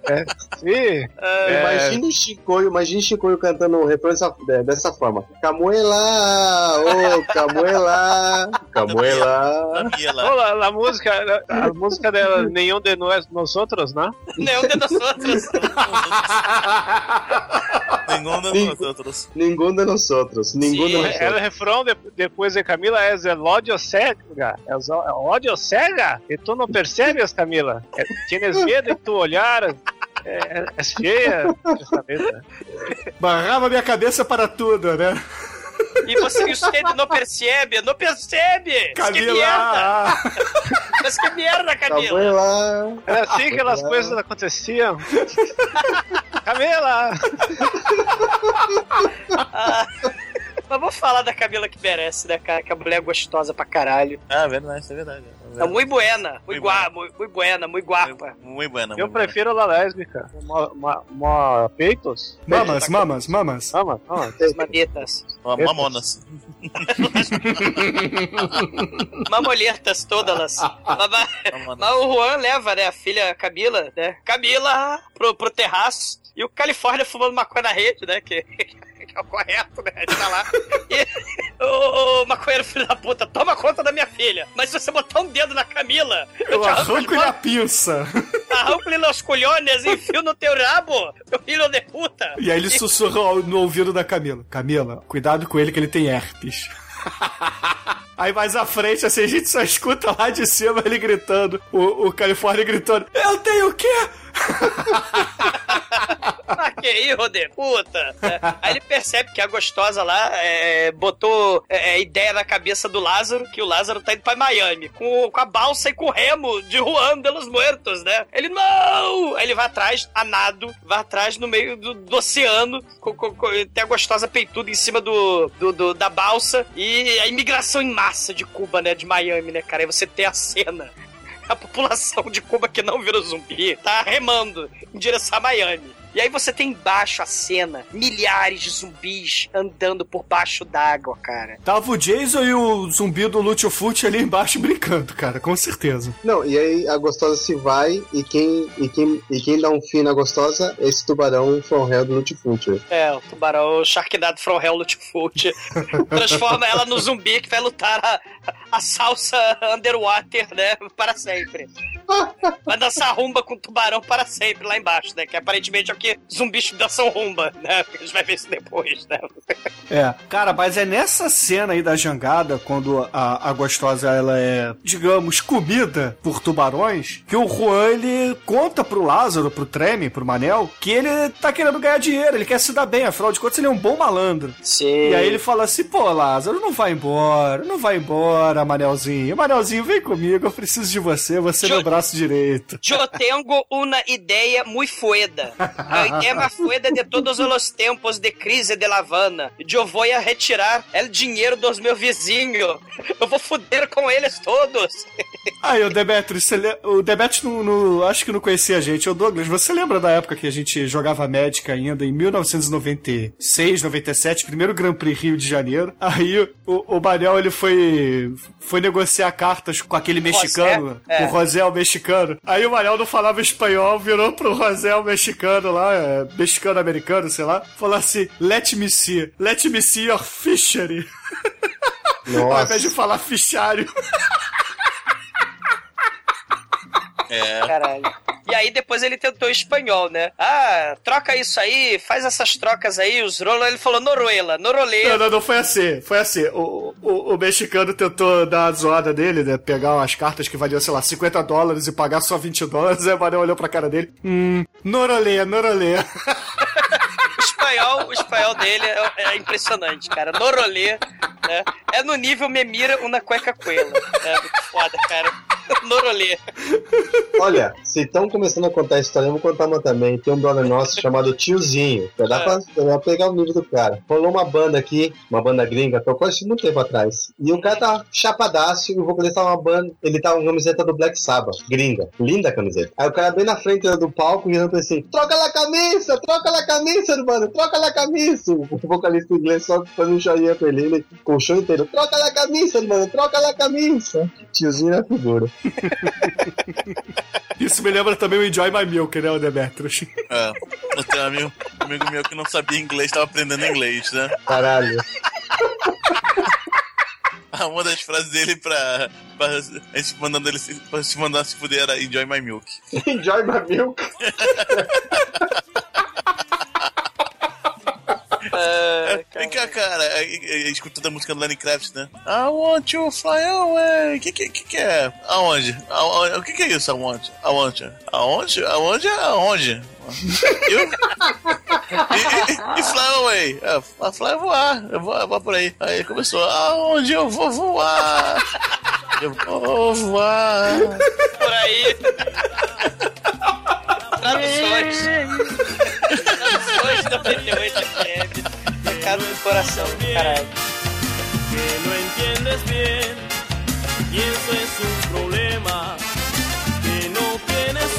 É, sim. É, Imagina o Chicoio, imagina o Chicoio cantando o refrão dessa, de- dessa forma. Camuela! Ô, Camuela! Camuela! Olha, a, música, a, a música dela, Nenhum de Nós, nós Outros, né? Nenhum de nós outros. Nenhum de nós outros. Ninguém de nós outros. Ninguém de nós Era o outros. refrão de- depois de Camila é o ódio cega. É o ódio cega? E tu não percebes, Camila? É, tienes medo de tu olhar. É, é feia essa letra. Barrava minha cabeça para tudo, né? E você você não percebe, não percebe! Que merda! Camila! Mas que merda, Camila! Camuela! Era assim que as coisas aconteciam. Camila! Ah, mas vamos falar da Camila que merece, né, cara? Que a mulher é gostosa pra caralho. Ah, verdade, isso é verdade. É muito buena, muito gua, muito buena, muito guapa. Muito buena. Eu prefiro a lésbica. Uma, uma, uma peitos? Mamas, mamas, mamas. Mama, mama. As mamitas. Ó, Mamonas. Mamoletas todas elas. Mas o Juan leva, né, a filha Camila, né? Camila pro, pro terraço. E o Califórnia fumando maconha na rede, né? Que, que é o correto, né? Ele tá lá. E o, o maconheiro filho da puta, toma conta da minha filha. Mas se você botar um dedo na Camila, eu, Eu te arranco arranco-lhe ele a pinça. arranco-lhe nos colhones e enfio no teu rabo, meu filho de puta. E aí ele sussurra ao- no ouvido da Camila. Camila, cuidado com ele que ele tem herpes. Aí mais à frente, assim, a gente só escuta lá de cima ele gritando, o, o Califórnia gritando, eu tenho o quê? Ah, que hijo de puta! É, Aí ele percebe que a gostosa lá é, botou é, ideia na cabeça do Lázaro, que o Lázaro tá indo pra Miami, com, com a balsa e com o remo de Juan de los Muertos, né? Ele, não! Aí ele vai atrás, a nado, vai atrás no meio do, do oceano, com, com- com- tem a gostosa peituda em cima do, do- do- da balsa, e a imigração em massa de Cuba, né? De Miami, né, cara? Aí você tem a cena a população de Cuba que não virou zumbi tá remando em direção a Miami. E aí você tem embaixo a cena, milhares de zumbis andando por baixo d'água, cara. Tava o Jason e o zumbi do Lutiofoot ali embaixo brincando, cara, com certeza. Não, e aí a gostosa se vai e quem, e quem, e quem dá um fim na gostosa é esse tubarão from hell do Lutfutcher. É, o tubarão o Sharknado from Hell Lutfoot transforma ela no zumbi que vai lutar a, a salsa underwater, né, para sempre. Vai dançar rumba com tubarão para sempre lá embaixo, né? Que aparentemente é o que zumbis dançam rumba, né? A gente vai ver isso depois, né? É, cara, mas é nessa cena aí da jangada, quando a, a gostosa ela é, digamos, comida por tubarões, que o Juan ele conta pro Lázaro, pro Treme, pro Manel, que ele tá querendo ganhar dinheiro, ele quer se dar bem, afinal de contas ele é um bom malandro. Sim. E aí ele fala assim, pô, Lázaro, não vai embora, não vai embora, Manelzinho. Manelzinho, vem comigo, eu preciso de você, você é meu braço direito. Yo tengo una ideia muy fueda. A ideia mais fueda de todos os tempos de crise de La Havana. Eu vou retirar o dinheiro dos meus vizinhos. Eu vou foder com eles todos. Aí, o Demetrius, você le... o Demetrius não, não- acho que não conhecia a gente. Ô, Douglas, você lembra da época que a gente jogava Magic ainda, em 1996, 97, primeiro Grand Prix Rio de Janeiro? Aí, o, o Manel, ele foi, foi negociar cartas com aquele mexicano, É. com o Rosel mexicano. Aí o Manel não falava espanhol, virou pro Rosel mexicano lá, é, mexicano-americano, sei lá, falou assim, let me see, let me see your fishery. Ao invés de falar fichário. É. Caralho. E aí depois ele tentou espanhol, né? Ah, troca isso aí, faz essas trocas aí, os rolos. Ele falou Noruela, Norolê. Não, não, não foi assim. Foi assim. O, o, o mexicano tentou dar a zoada dele, né? Pegar umas cartas que valiam, sei lá, 50 dólares e pagar só 20 dólares. Aí o Manel olhou pra cara dele. Hum, Norolê, Norolê. O espanhol, o espanhol dele é, é impressionante, cara. Norolê, né? É no nível Memira uma cueca coela. É muito foda, cara. Norolê. Olha, se estão começando a contar a história, eu vou contar uma também. Tem um brother nosso chamado Tiozinho. Já dá pra, dá pra pegar o nível do cara. Rolou uma banda aqui, uma banda gringa, tocou isso muito tempo atrás. E o cara tá chapadaço e o vocalista tava uma banda. Ele tava com camiseta do Black Sabbath, gringa. Linda a camiseta. Aí o cara bem na frente do palco e eu assim: troca a camisa, troca a camisa, mano, troca a camisa. O vocalista inglês só fazendo um joinha pra ele, ele com o show inteiro: troca a camisa, mano, troca a camisa. Tiozinho é figura. Isso me lembra também o Enjoy My Milk, né, o Demetrius? É. Eu tenho um amigo, um amigo meu que não sabia inglês, tava aprendendo inglês, né? Caralho. Ah, Uma das frases dele pra, pra a gente mandando ele se, pra se mandar se fuder era Enjoy My Milk. Enjoy my milk. É, Vem cá, cara, é, é, é, escutando a música do Lenny Kravitz, né? I want to fly away. O que, que, que, que é? Aonde? Aonde? O que, que é isso? Aonde? Aonde? Aonde? Aonde? Aonde? Eu? E, e, e fly away. É, a fly é voar. Eu vou, eu vou por aí. Aí começou. Aonde eu vou voar? Eu vou voar. Por aí. Traduções. Traduções 98 FM. Recado do coração, caralho. que no entiendes bien y eso es un problema que no tienes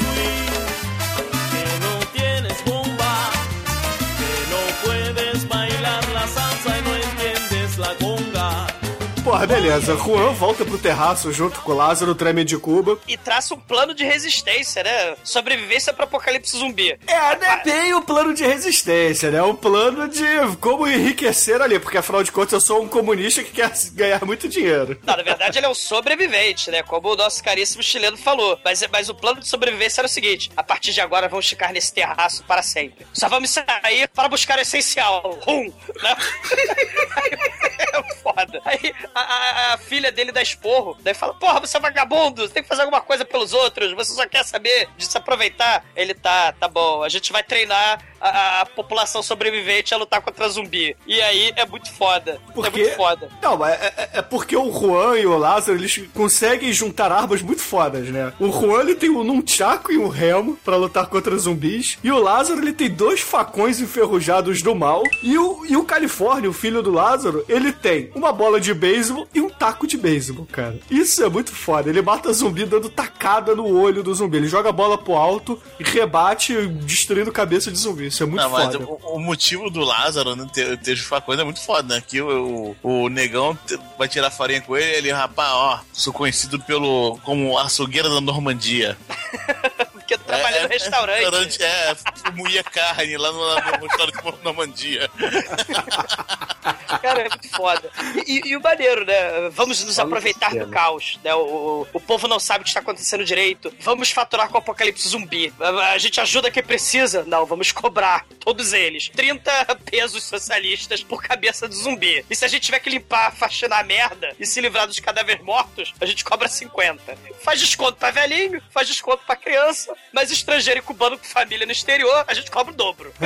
Porra, beleza. Juan volta pro terraço junto com o Lázaro, o Treme de Cuba. E traça um plano de resistência, né? Sobrevivência para apocalipse zumbi. É, não é bem o plano de resistência, né? O plano de como enriquecer ali, porque afinal de contas eu sou um comunista que quer ganhar muito dinheiro. Não, na verdade ele é um sobrevivente, né? Como o nosso caríssimo chileno falou. Mas, mas o plano de sobrevivência era o seguinte: a partir de agora vamos ficar nesse terraço para sempre. Só vamos sair para buscar o essencial. Rum! Né? é foda. Aí a, a- a filha dele dá esporro, daí fala: Porra, você é vagabundo, você tem que fazer alguma coisa pelos outros, você só quer saber de se aproveitar. Ele tá, tá bom, a gente vai treinar a, a população sobrevivente a lutar contra zumbi. E aí é muito foda. Porque- É muito foda. Não, é, é- é porque o Juan e o Lázaro, eles conseguem juntar armas muito fodas, né? O Juan, ele tem um nunchaku e um remo pra lutar contra zumbis. E o Lázaro, ele tem dois facões enferrujados do mal. E o, e o Califórnia, o filho do Lázaro, ele tem uma bola de beisebol e um taco de beisebol, cara. Isso é muito foda. Ele mata zumbi dando tacada no olho do zumbi. Ele joga a bola pro alto e rebate, destruindo cabeça de zumbi. Isso é muito Não, mas foda. o, o motivo do Lázaro né, ter, ter facões é muito foda, né? Que o, o, o negão vai tirar farinha com ele e ele, rapaz, ó, sou conhecido pelo como açougueira da Normandia. Porque trabalha no restaurante. restaurante, É, moía carne lá no, no restaurante da Normandia. Cara, é muito foda. E, e- e o maneiro, né? Vamos nos no aproveitar do sistema. caos, né? O, o, o povo não sabe o que está acontecendo direito. Vamos faturar com o apocalipse zumbi. A, a gente ajuda quem precisa. Não, vamos cobrar todos eles. 30 pesos socialistas por cabeça de zumbi. E se a gente tiver que limpar, faxinar a merda e se livrar dos cadáveres mortos, a gente cobra 50. Faz desconto pra velhinho, faz desconto pra criança, mas estrangeiro e cubano com família no exterior, a gente cobra o dobro.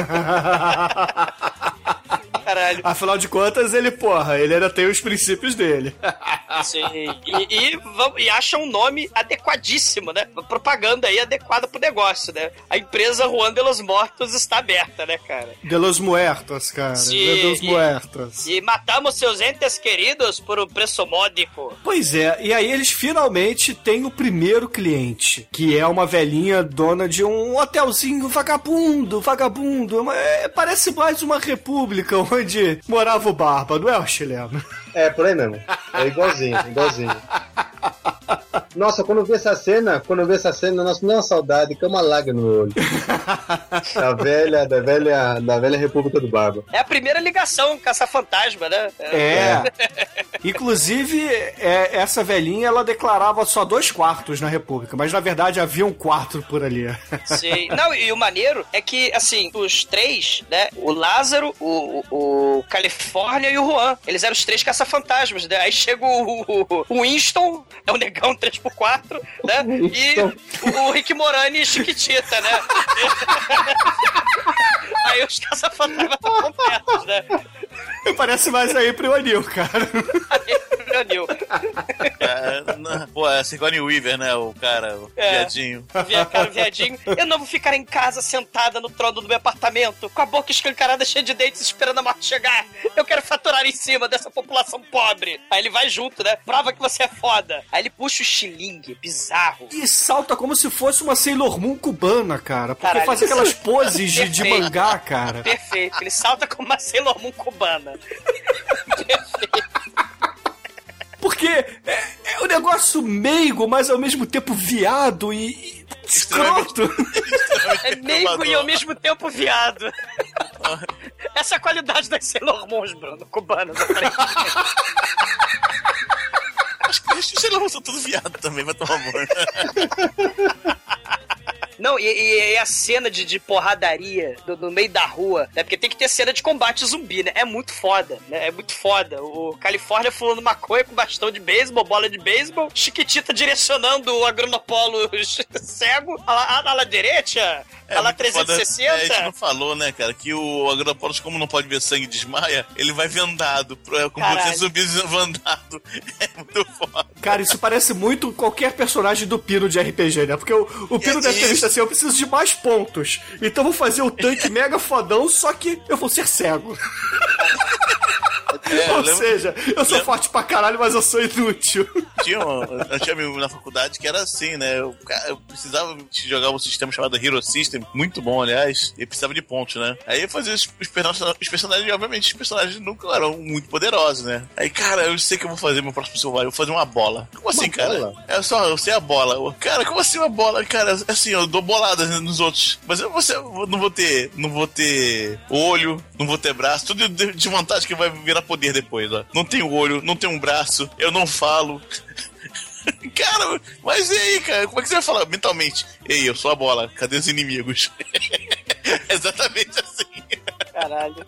Caralho. Afinal de contas, ele, porra, ele ainda tem os princípios dele. Sim. E, e, e acha um nome adequadíssimo, né? Propaganda aí adequada pro negócio, né? A empresa Juan de los Mortos está aberta, né, cara? De los Muertos, cara. Sim, De los e- Muertos. E matamos seus entes queridos por um preço módico. Pois é, e aí eles finalmente têm o primeiro cliente, que é uma velhinha dona de um hotelzinho vagabundo, vagabundo. É, parece mais uma república onde morava o Barba, não é o chileno? É, por aí mesmo. É igualzinho, igualzinho. Nossa, quando eu vi essa cena, quando eu vi essa cena, nossa, me deu uma saudade, que é uma lágrima no olho. Da velha, da velha, da velha República do Barba. É a primeira ligação caça-fantasma, né? É. Inclusive, é, essa velhinha, ela declarava só dois quartos na República, mas na verdade havia um quarto por ali. Sim. Não, e o maneiro é que, assim, os três, né? O Lázaro, o, o, o Califórnia e o Juan. Eles eram os três caça-fantasmas, né? Aí chega o, o, o Winston, é o negão 3x4, né? E o, o Rick Morani e Chiquitita, né? Aí os caça-fantasmas estão completos, né? Parece mais aí pro Anil, cara. Leonil. É, pô, é Sigourney Weaver, né? O cara, o É. viadinho. Via, cara, viadinho. Eu não vou ficar em casa sentada no trono do meu apartamento, com a boca escancarada cheia de dentes, esperando a morte chegar. Eu quero faturar em cima dessa população pobre. Aí ele vai junto, né? Prova que você é foda. Aí ele puxa o xilingue, bizarro. E salta como se fosse uma Sailor Moon cubana, cara. Porque Caralho. faz aquelas poses de, de Perfeito. mangá, cara. Perfeito. Ele salta como uma Sailor Moon cubana. Porque é, é um negócio meigo, mas ao mesmo tempo viado e. e escroto. É meigo e ao mesmo tempo viado. Essa é a qualidade das Sailor Moons, Bruno, cubanas. Acho que os Sailor Moon são tudo viado também, vai tomar banho. Não, e, e- e a cena de, de porradaria do- no meio da rua, né? Porque tem que ter cena de combate zumbi, né? É muito foda, né? É muito foda. O Califórnia fulando maconha com bastão de beisebol, bola de beisebol, Chiquitita direcionando o agronopolo cego, a la, a la direita, a la muito foda. 360. É, a gente não falou, né, cara, que o Agropolis, como não pode ver sangue desmaia, ele vai vendado. pro- Como Caralho. você zumbis vendado. É muito foda. Cara, isso parece muito qualquer personagem do Pino de RPG, né? Porque o, o Pino deve ter visto assim: eu preciso de mais pontos. Então vou fazer o tanque mega fodão, só que eu vou ser cego. É, Ou lembro- seja, eu sou forte pra caralho, mas eu sou inútil. Tinha um, eu tinha amigo na faculdade que era assim, né? Eu, eu precisava jogar um sistema chamado Hero System, muito bom, aliás, e precisava de pontos, né? Aí eu fazia os, os personagens, os personagens, obviamente, os personagens nunca eram muito poderosos, né? Aí, cara, eu sei que eu vou fazer meu próximo celular, eu vou fazer uma bola. Como assim, cara? É só, eu sei a bola. Eu, Cara, como assim uma bola? Cara, assim, eu dou boladas nos outros. Mas eu eu não vou ter, não vou ter olho, não vou ter braço, tudo de vantagem que vai virar poder depois, ó. Não tenho olho, não tenho um braço, eu não falo. Cara, mas e aí, cara? Como é que você vai falar mentalmente? Ei, eu sou a bola, cadê os inimigos? Exatamente assim. Caralho.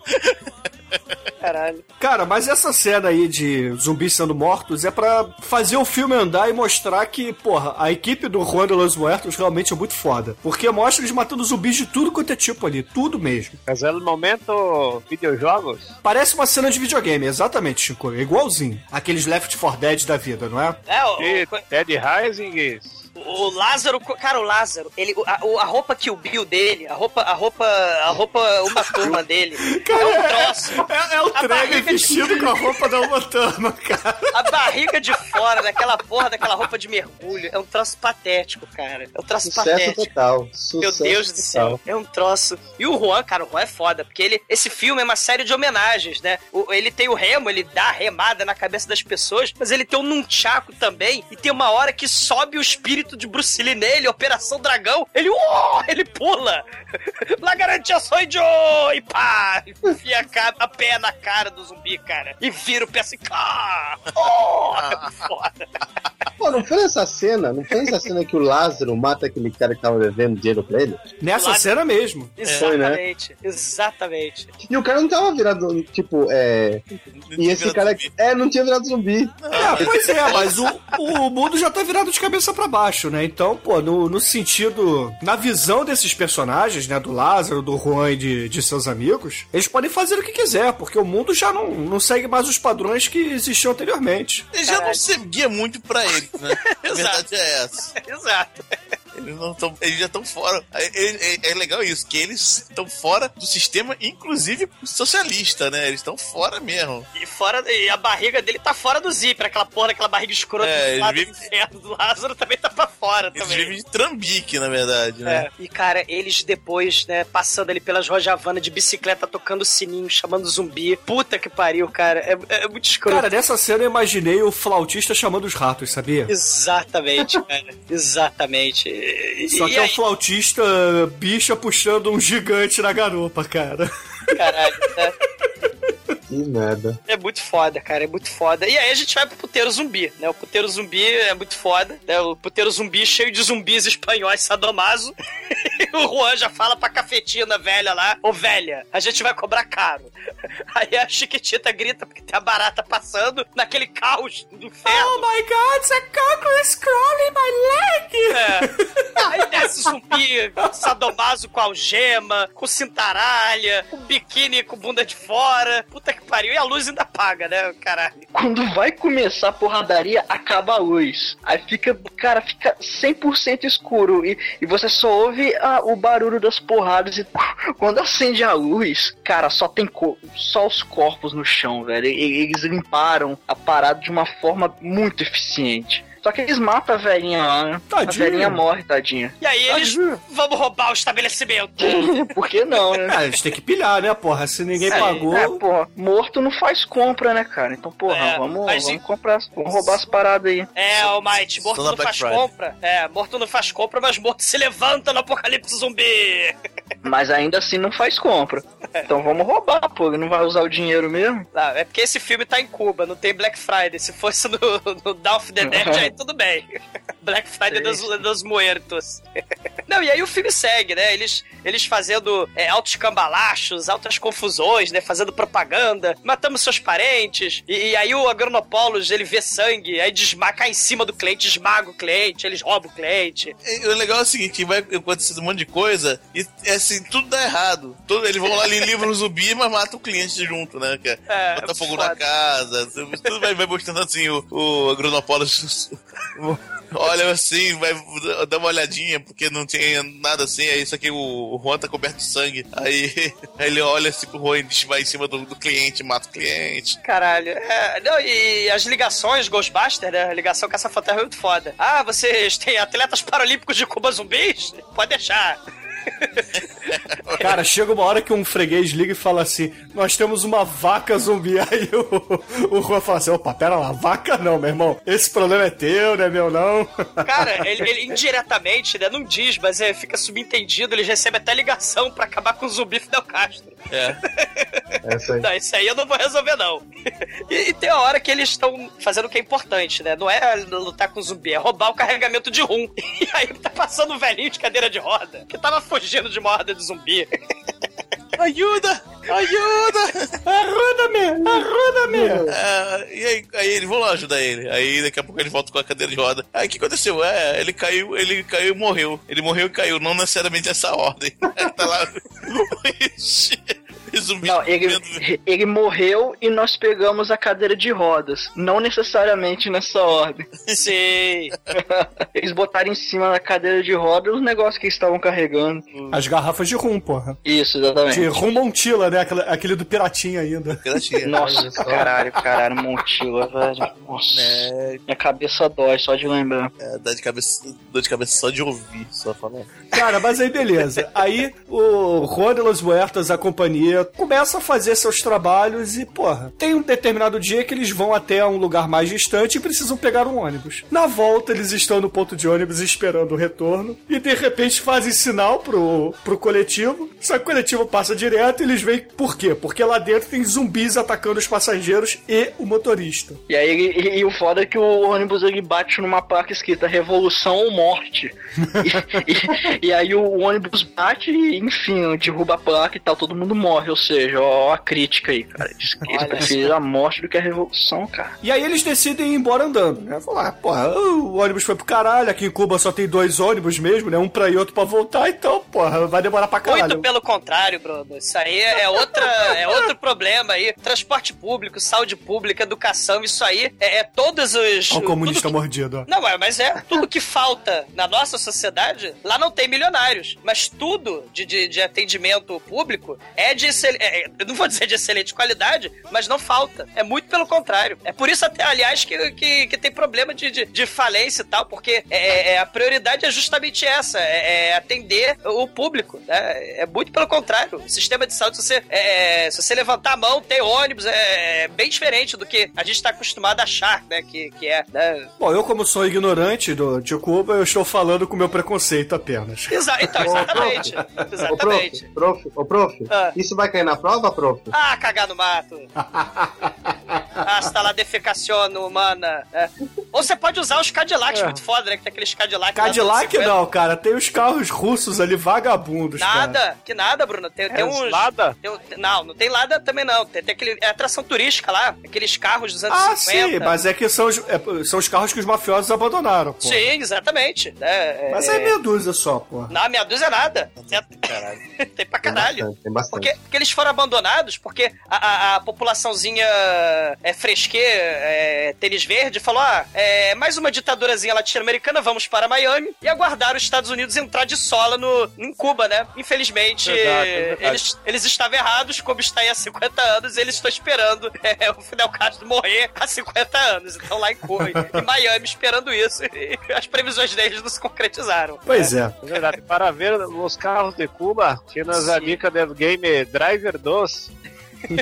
Caralho. Cara, mas essa cena aí de zumbis sendo mortos é pra fazer o filme andar e mostrar que, porra, a equipe do Juan de los Muertos realmente é muito foda. Porque mostra eles matando zumbis de tudo quanto é tipo ali, tudo mesmo. Mas é no momento videojogos? Parece uma cena de videogame, exatamente, Chico. É igualzinho. Aqueles Left 4 Dead da vida, não é? É, o, E Ted Rising. O Lázaro, cara, o Lázaro, ele, a, o- a roupa que o Bill dele, a roupa, a roupa, a roupa, uma turma dele, é um troço. É, é o A Trevor barriga de- vestido com a roupa da uma turma, cara. A barriga de fora daquela porra, daquela roupa de mergulho, é um troço patético, cara. É um troço Sucesso patético. total. Meu Sucesso Deus do total. céu, é um troço. E o Juan, cara, o Juan é foda, porque ele, esse filme é uma série de homenagens, né? O- ele tem o remo, ele dá a remada na cabeça das pessoas, mas ele tem um nunchaku também, e tem uma hora que sobe o espírito de Bruce Lee nele, Operação Dragão, ele, uó, ele pula. eu sou Joe! E pá! Enfia a, ca- a pé na cara do zumbi, cara. E vira o pé assim, ah! Oh! Foda. Pô, não foi nessa cena? Não foi nessa cena que o Lázaro mata aquele cara que tava devendo dinheiro pra ele? Nessa Lá- cena mesmo. Foi, né? Exatamente, exatamente. E o cara não tava virado, tipo, é. E esse cara. É, não tinha virado zumbi. É, pois é, mas o, o mundo já tá virado de cabeça pra baixo, né? Então, pô, no, no sentido. Na visão desses personagens, né? Do Lázaro, do Juan e de, de seus amigos, eles podem fazer o que quiser, porque o mundo já não, não segue mais os padrões que existiam anteriormente. Ele já não seguia muito pra ele, né? A verdade é essa. Exato. Eles, não tão, eles já estão fora. É, é- é legal isso, que eles estão fora do sistema, inclusive socialista, né? Eles estão fora mesmo. E fora. E a barriga dele tá fora do zíper, aquela porra, aquela barriga escrota É, do vive- do Lázaro também tá pra fora Eles também. vivem de trambique, na verdade, né? É. E, cara, eles depois, né, passando ali pelas ruas de Havana de bicicleta, tocando sininho, chamando zumbi. Puta que pariu, cara. É, é muito escroto. Cara, nessa cena eu imaginei o flautista chamando os ratos, sabia? Exatamente, cara. Exatamente. E, Só que é o aí, flautista bicha puxando um gigante na garupa, cara. caralho, né? Que merda. É muito foda, cara, é muito foda. E aí a gente vai pro puteiro zumbi, né? O puteiro zumbi é muito foda, né? O puteiro zumbi cheio de zumbis espanhóis sadomaso. E o Juan já fala pra cafetina velha lá, ô velha, a gente vai cobrar caro. Aí a Chiquitita grita porque tem a barata passando naquele caos do inferno. Oh my god, it's a cockroach crawling my leg! É. Aí desce zumbi, sadomaso com algema, com cintaralha, com biquíni com bunda de fora. Puta que pariu. E a luz ainda apaga, né, caralho? Quando vai começar a porradaria, acaba a luz. Aí fica, cara, fica 100% escuro. E, e você só ouve ah, o barulho das porradas. E quando acende a luz, cara, só tem só os corpos no chão, velho. E- Eles limparam a parada de uma forma muito eficiente. Só que eles matam a velhinha lá, né? A Tadinha. velhinha morre, tadinha. E aí eles vamos roubar o estabelecimento. Por que não, né? Ah, eles têm que pilhar, né, porra? Se ninguém É, pagou. É, porra, morto não faz compra, né, cara? Então, porra, É, vamos, vamos comprar, vamos roubar as paradas aí. É, o Might, morto não faz Friday. compra. É, morto não faz compra, mas morto se levanta no apocalipse zumbi. Mas ainda assim não faz compra. Então vamos roubar, pô. Ele não vai usar o dinheiro mesmo? Não, é porque esse filme tá em Cuba, não tem Black Friday. Se fosse no, no Dawn of the Dead, tudo bem. Black Friday Sim, dos, sim. dos muertos. Não, e aí o filme segue, né? Eles, eles fazendo é, altos cambalachos, altas confusões, né? Fazendo propaganda, matamos seus parentes. E, e aí o Agronopoulos, ele vê sangue, aí desmaca cai em cima do cliente, esmaga o cliente, eles roubam o cliente. E O legal é o seguinte, vai acontecendo um monte de coisa e assim, tudo dá errado. Todo, eles vão lá ali, livram o zumbi, mas matam o cliente junto, né? Que é, É, bota fogo foda. na casa, tudo vai, vai mostrando assim o, o Agronopoulos olha assim, vai dar uma olhadinha, porque não tinha nada assim, aí isso aqui o, o Juan tá coberto de sangue. Aí, ele olha assim pro Juan e vai em cima do, do cliente, mata o cliente. Caralho. É, não, e as ligações Ghostbusters, né? A ligação com essa fantasma é muito foda. Ah, vocês têm atletas paralímpicos de Cuba zumbis? Pode deixar. Cara, chega uma hora que um freguês liga e fala assim: Nós temos uma vaca zumbi. Aí o, o Juan fala assim: opa, pera lá, vaca não, meu irmão. Esse problema é teu, não é meu, não. Cara, ele, ele indiretamente, né? Não diz, mas é, fica subentendido. Eles recebem até ligação pra acabar com o zumbi Fidel Castro. É. Essa aí. Não, isso aí eu não vou resolver, não. E, e tem a hora que eles estão fazendo o que é importante, né? Não é lutar com o zumbi, é roubar o carregamento de rum. E aí tá passando um velhinho de cadeira de roda que tava fugindo de uma horda de zumbi. Ajuda! Ajuda! Ajuda-me! Ajuda-me! É, e aí, aí eles vão lá ajudar ele. Aí daqui a pouco eles voltam com a cadeira de roda. Aí o que aconteceu? É, ele caiu, ele caiu e morreu. Ele morreu e caiu, não necessariamente nessa ordem. tá lá. Zumbi Não, ele, ele morreu e nós pegamos a cadeira de rodas. Não necessariamente nessa ordem. Sim. Eles botaram em cima da cadeira de rodas os negócios que eles estavam carregando. As garrafas de rum, porra. Isso, exatamente. De rum Montila, né? Aquele, aquele do Piratinha ainda. Piratinha. Nossa, caralho, caralho, Montila, velho. Nossa. É, Minha cabeça dói só de lembrar. é, dá de cabeça, dor de cabeça só de ouvir, só falar. Cara, mas aí beleza. Aí o Juan de los Muertos, a companhia, começa a fazer seus trabalhos e, porra, tem um determinado dia que eles vão até um lugar mais distante e precisam pegar um ônibus. Na volta, eles estão no ponto de ônibus esperando o retorno e de repente fazem sinal pro, pro coletivo Só que o coletivo passa direto e eles veem por quê? Porque lá dentro tem zumbis atacando os passageiros e o motorista. E aí e, e o foda é que o ônibus ele bate numa placa escrita Revolução ou Morte. e, e- e aí o ônibus bate e, enfim, derruba a placa e tal, todo mundo morre. Ou seja, ó, a crítica aí, cara. Diz que eles Olha preferiram a morte do que a revolução, cara. E aí eles decidem ir embora andando, né? Falar, ah, porra, o ônibus foi pro caralho, aqui em Cuba só tem dois ônibus mesmo, né? Um pra ir, outro pra voltar, então, porra, vai demorar pra caralho. Muito pelo contrário, Bruno. Isso aí é, outra, é outro problema aí. Transporte público, saúde pública, educação, isso aí é, é todos os. Olha o comunista que- mordido, ó. Não, é, mas é tudo que falta na nossa sociedade. Lá não tem milionários, mas tudo de, de, de atendimento público é de excelente. eu não vou dizer de excelente qualidade, mas não falta. É muito pelo contrário. É por isso, até, aliás, que, que, que tem problema de, de, de falência e tal, porque é, é- a prioridade é justamente essa: é, é atender o público. Né? É muito pelo contrário. O sistema de saúde, se você, é, se você levantar a mão, tem ônibus, é, bem diferente do que a gente está acostumado a achar, né? Que, que é. Né? Bom, eu como sou ignorante do, de Cuba, eu estou falando com o meu preconceito apenas. Exa então, exatamente. Ô, exatamente. prof, prof, ô, prof, Ah. isso vai cair na prova, prof? Ah, cagar no mato. Hasta la defecación humana. É. Ou você pode usar os Cadillacs, muito foda, né? Que tem aqueles Cadillacs. lá Cadillac 50. não, cara. Tem os carros russos ali, vagabundos, Nada, cara. que nada, Bruno. Tem, tem É uns. Lada? tem não, não tem Lada também não. Tem, tem aquele. É atração turística lá. Aqueles carros dos anos Ah, 50. sim, mas é que são os, é, são os carros que os mafiosos abandonaram, pô. Sim, exatamente. É, Mas é meia dúzia só, pô. Não, meia dúzia é nada. Tem, tem pra caralho. Tem bastante. Porque, porque eles foram abandonados, porque a, a, a populaçãozinha é, fresquê, é, tênis verde, falou: ah, é, mais uma ditadurazinha latino-americana, vamos para Miami e aguardar os Estados Unidos entrar de sola no, em Cuba, né? Infelizmente, Verdade, verdade. eles, eles estavam errados, Cuba está aí há 50 anos, e eles estão esperando é, o Fidel Castro morrer há 50 anos. Então lá em Cuba, em, Miami, esperando isso. E as previsões deles não se concretizaram. Pois é. É verdade. Para ver os carros de Cuba, tienes a dica do game Driver 2.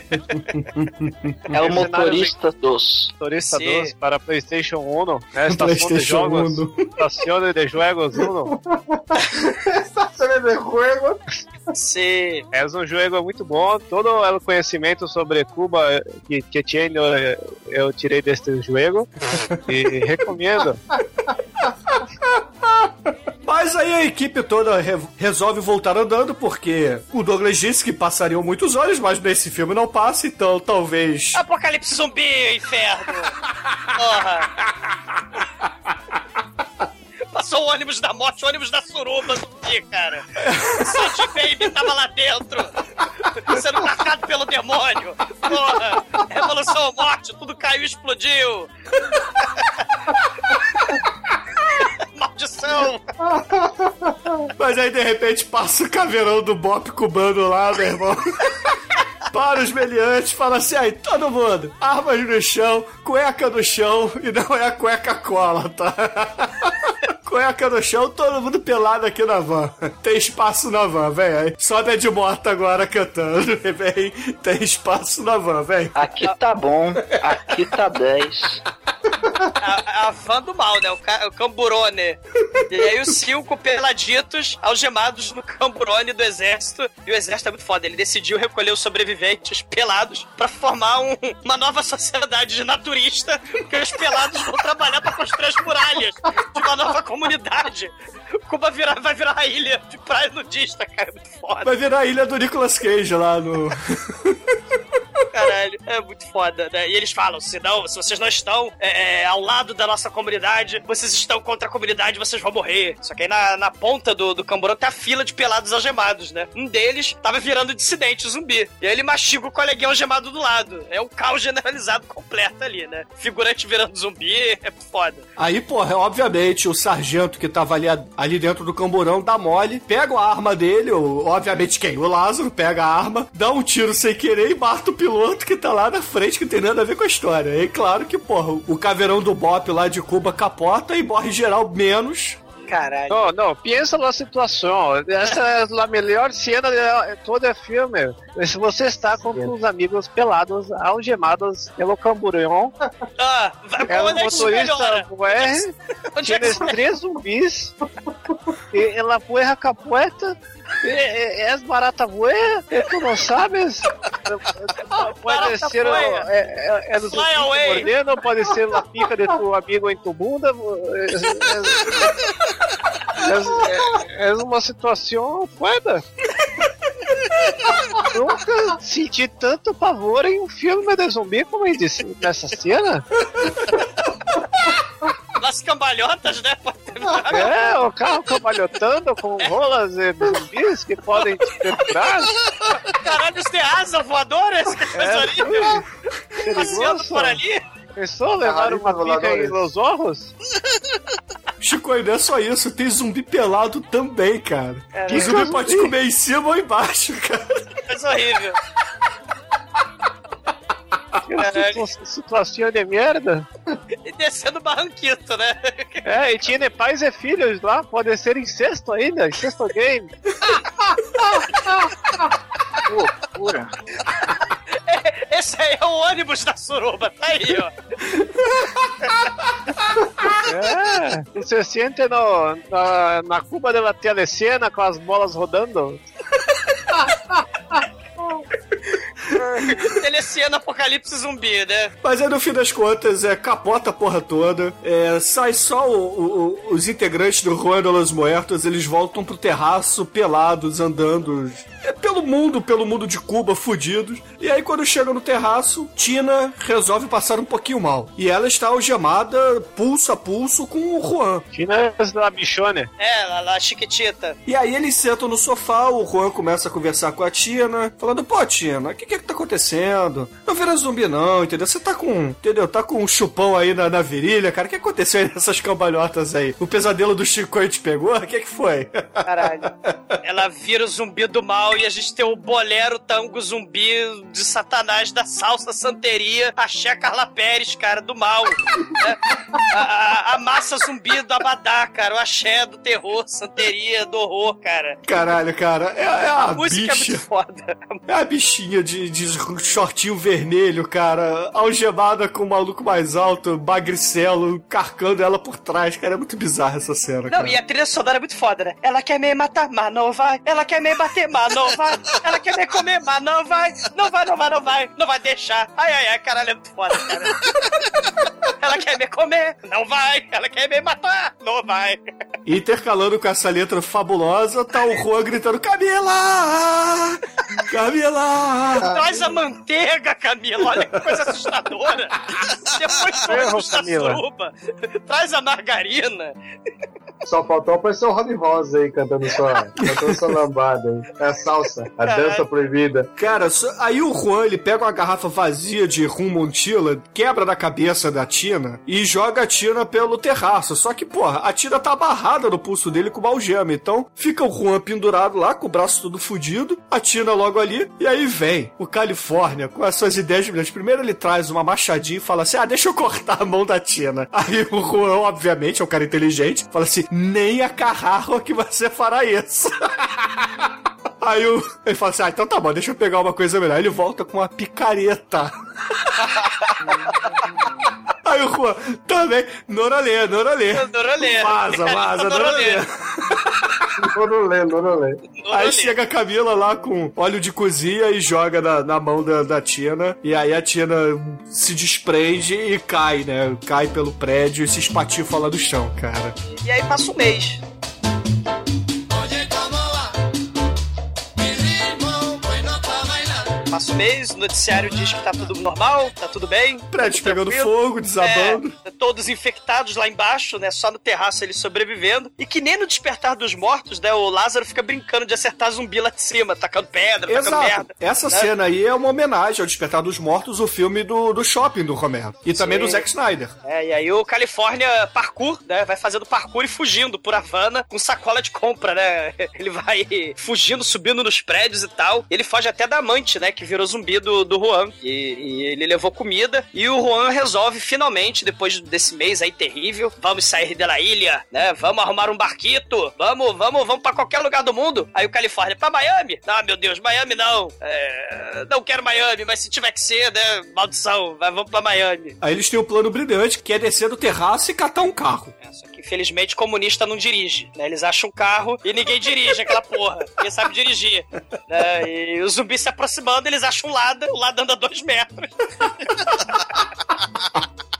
É o motorista dos. Motorista Sim. 2 para PlayStation 1, né? Estação de PlayStation jogos. 1. Estação de jogos 1. Estação de juego. Sim. É um jogo muito bom. Todo o conhecimento sobre Cuba que, que tinha eu, eu tirei deste jogo. E recomendo. Mas aí a equipe toda re- resolve voltar andando, porque o Douglas disse que passariam muitos olhos, mas nesse filme não passa, então talvez. Apocalipse zumbi, inferno! Porra! Passou o ônibus da morte, o ônibus da suruba zumbi, cara. O Baby tava lá dentro, sendo atacado pelo demônio. Porra! Revolução morte, tudo caiu e explodiu. Maldição! Mas aí de repente passa o caveirão do Bop cubano lá, meu irmão. Para os meliantes, fala assim: aí, todo mundo, armas no chão, cueca no chão, e não é a cueca cola, tá? Cueca no chão, todo mundo pelado aqui na van. Tem espaço na van, vem aí. Só Dead Morto agora cantando, vem. Tem espaço na van, vem. Aqui tá bom, aqui tá 10. A, a van do mal, né? O, ca, o camburone. E aí os cinco peladitos algemados no camburone do exército. E o exército é muito foda. Ele decidiu recolher os sobreviventes pelados pra formar um- uma nova sociedade de naturista. Que os pelados vão trabalhar pra construir as muralhas de uma nova comunidade. Cuba virar, vai virar uma ilha de praia nudista, cara. É muito foda. Vai virar a ilha do Nicolas Cage lá no. Caralho, é muito foda, né? E eles falam: se, não, se vocês não estão é, é, ao lado da nossa comunidade, vocês estão contra a comunidade, vocês vão morrer. Só que aí na, na ponta do, do camburão tem a fila de pelados algemados, né? Um deles tava virando dissidente zumbi. E aí ele mastiga o coleguinha algemado do lado. É um caos generalizado completo ali, né? Figurante virando zumbi, é foda. Aí, porra, obviamente, o sargento que tava ali, ali dentro do camburão dá mole, pega a arma dele, o- obviamente quem? O Lázaro pega a arma, dá um tiro sem querer e mata o piloto que tá lá na frente, que tem nada a ver com a história. E claro que, porra, o caveirão do Bop lá de Cuba capota e morre geral menos. Caralho. Não, não, pensa na situação. Essa é a melhor cena de todo o filme. Se você está com os amigos pelados, algemados pelo camburão, Ah, vai é o é motorista R, Onde é tinha isso três zumbis e, en la puerta capueta, e, e, es barata buena, e tu não sabes? Pode ser é, é, é do Fly zumbi away. mordendo, pode ser la pica de tu amigo em tu bunda. É, é, é uma situação foda. Nunca senti tanto pavor em um filme de zumbi como em desse- nessa cena. Nas cambalhotas, né? Pode ter É, o carro cambalhotando com rolas e zumbis que podem te perfurar. Caralho, isso tem asa voadora? Que coisa É, horrível. Passeando por ali. Pensou levar uma pica em Los Ojos? Chico, e não é só isso, tem zumbi pelado também, cara. É, o zumbi né? pode comer em cima ou embaixo, cara. Coisa horrível. Situação de merda. E descendo barranquito, né? É, e tinha pais e filhos lá, pode ser incesto ainda, incesto game. Loucura. Esse aí é o ônibus da suruba, tá aí, ó. É, e você sente no, na, na cuba da telecena com as bolas rodando. Telecena Apocalipse Zumbi, né? Mas aí no fim das contas, é capota a porra toda. É, sai só o- o- os integrantes do Juan de los Muertos, eles voltam pro terraço pelados, andando é, pelo mundo, pelo mundo de Cuba, fudidos. E aí quando chega no terraço, Tina resolve passar um pouquinho mal. E ela está algemada, pulso a pulso, com o Juan. Tina é da bichone. É, lá, lá, chiquitita. E aí eles sentam no sofá, o Juan começa a conversar com a Tina, falando, pô, Tina, o que, que é que tá acontecendo? Não vira zumbi não, entendeu? Você tá com, entendeu? Tá com um chupão aí na, na virilha, cara. O que aconteceu aí nessas cambalhotas aí? O pesadelo do Chico aí te pegou? O que que foi? Caralho. Ela vira o zumbi do mal e a gente tem o bolero tango zumbi de satanás da salsa santeria, a Xé Carla Pérez, cara, do mal. né? A, a- a massa zumbi do Abadá, cara, o axé do terror, santeria do horror, cara. Caralho, cara, é, é A a música é bicha. muito foda. É a bichinha de, de shortinho vermelho, cara, algemada com o maluco mais alto, magricelo, carcando ela por trás, cara. É muito bizarra essa cena, Não, cara. e a trilha sonora é muito foda, né? Ela quer me matar, mas não vai. Ela quer me bater, mas não vai. Ela quer me comer, mas não vai. Não vai, não vai, não vai. Não vai deixar. Ai, ai, ai, caralho, é muito foda, cara. Ela quer me comer, não vai. Ela quer me matar, não vai. Intercalando com essa letra fabulosa, tá o Juan gritando: Camila! Camila! Traz a manteiga, Camila. Olha que coisa assustadora. Depois da Camila. suruba. Traz a margarina. Só faltou aparecer o Rob Rosa aí cantando sua, cantando sua lambada aí. É a salsa, a Caralho. dança proibida. Cara, aí o Juan ele pega uma garrafa vazia de rum Montilla, quebra na cabeça da Tina e joga a Tina pelo terraço. Só que, porra, a Tina tá amarrada no pulso dele com uma algema. Então fica o Juan pendurado lá, com o braço todo fudido, a Tina logo ali, e aí vem o Califórnia com as suas ideias brilhantes. Primeiro ele traz uma machadinha e fala assim: ah, deixa eu cortar a mão da Tina. Aí o Juan, obviamente, é um cara inteligente, fala assim: nem a Carrarro que você fará isso. Aí o, ele fala assim: ah, então tá bom, deixa eu pegar uma coisa melhor. Ele volta com uma picareta. Aí o Juan, também, Norolê, Norolê. Norolê. Vaza, vaza, Norolê. Norolê, Norolê. Aí chega a Camila lá com óleo de cozinha e joga na, na mão da, da Tina. E aí a Tina se desprende e cai, né? Cai pelo prédio e se espatifa lá do chão, cara. E aí passa um mês. Um mês, o noticiário diz que tá tudo normal, tá tudo bem. Prédio tudo pegando fogo, desabando. É, todos infectados lá embaixo, né? Só no terraço eles sobrevivendo. E que nem no despertar dos mortos, né? O Lázaro fica brincando de acertar zumbi lá de cima, tacando pedra, tacando Exato. merda. Essa né? cena aí é uma homenagem ao Despertar dos Mortos, o filme do, do shopping do Romero. E também Sim. do Zack Snyder. É, e aí o Califórnia parkour, né? Vai fazendo parkour e fugindo por Havana com sacola de compra, né? Ele vai fugindo, subindo nos prédios e tal. Ele foge até da amante, né? Que virou zumbi do, do Juan. E, e ele levou comida. E o Juan resolve finalmente, depois desse mês aí terrível, vamos sair da ilha, né? Vamos arrumar um barquito. Vamos, vamos, vamos pra qualquer lugar do mundo. Aí o Califórnia, pra Miami? Ah, meu Deus, Miami não. É, não quero Miami, mas se tiver que ser, né? Maldição, vamos pra Miami. Aí eles têm um plano brilhante, que é descer do terraço e catar um carro. É, só que Infelizmente, comunista não dirige. Né? Eles acham um carro e ninguém dirige aquela porra. Ninguém sabe dirigir. né? E os zumbis se aproximando, eles acham um Lada, o Lada anda dois metros.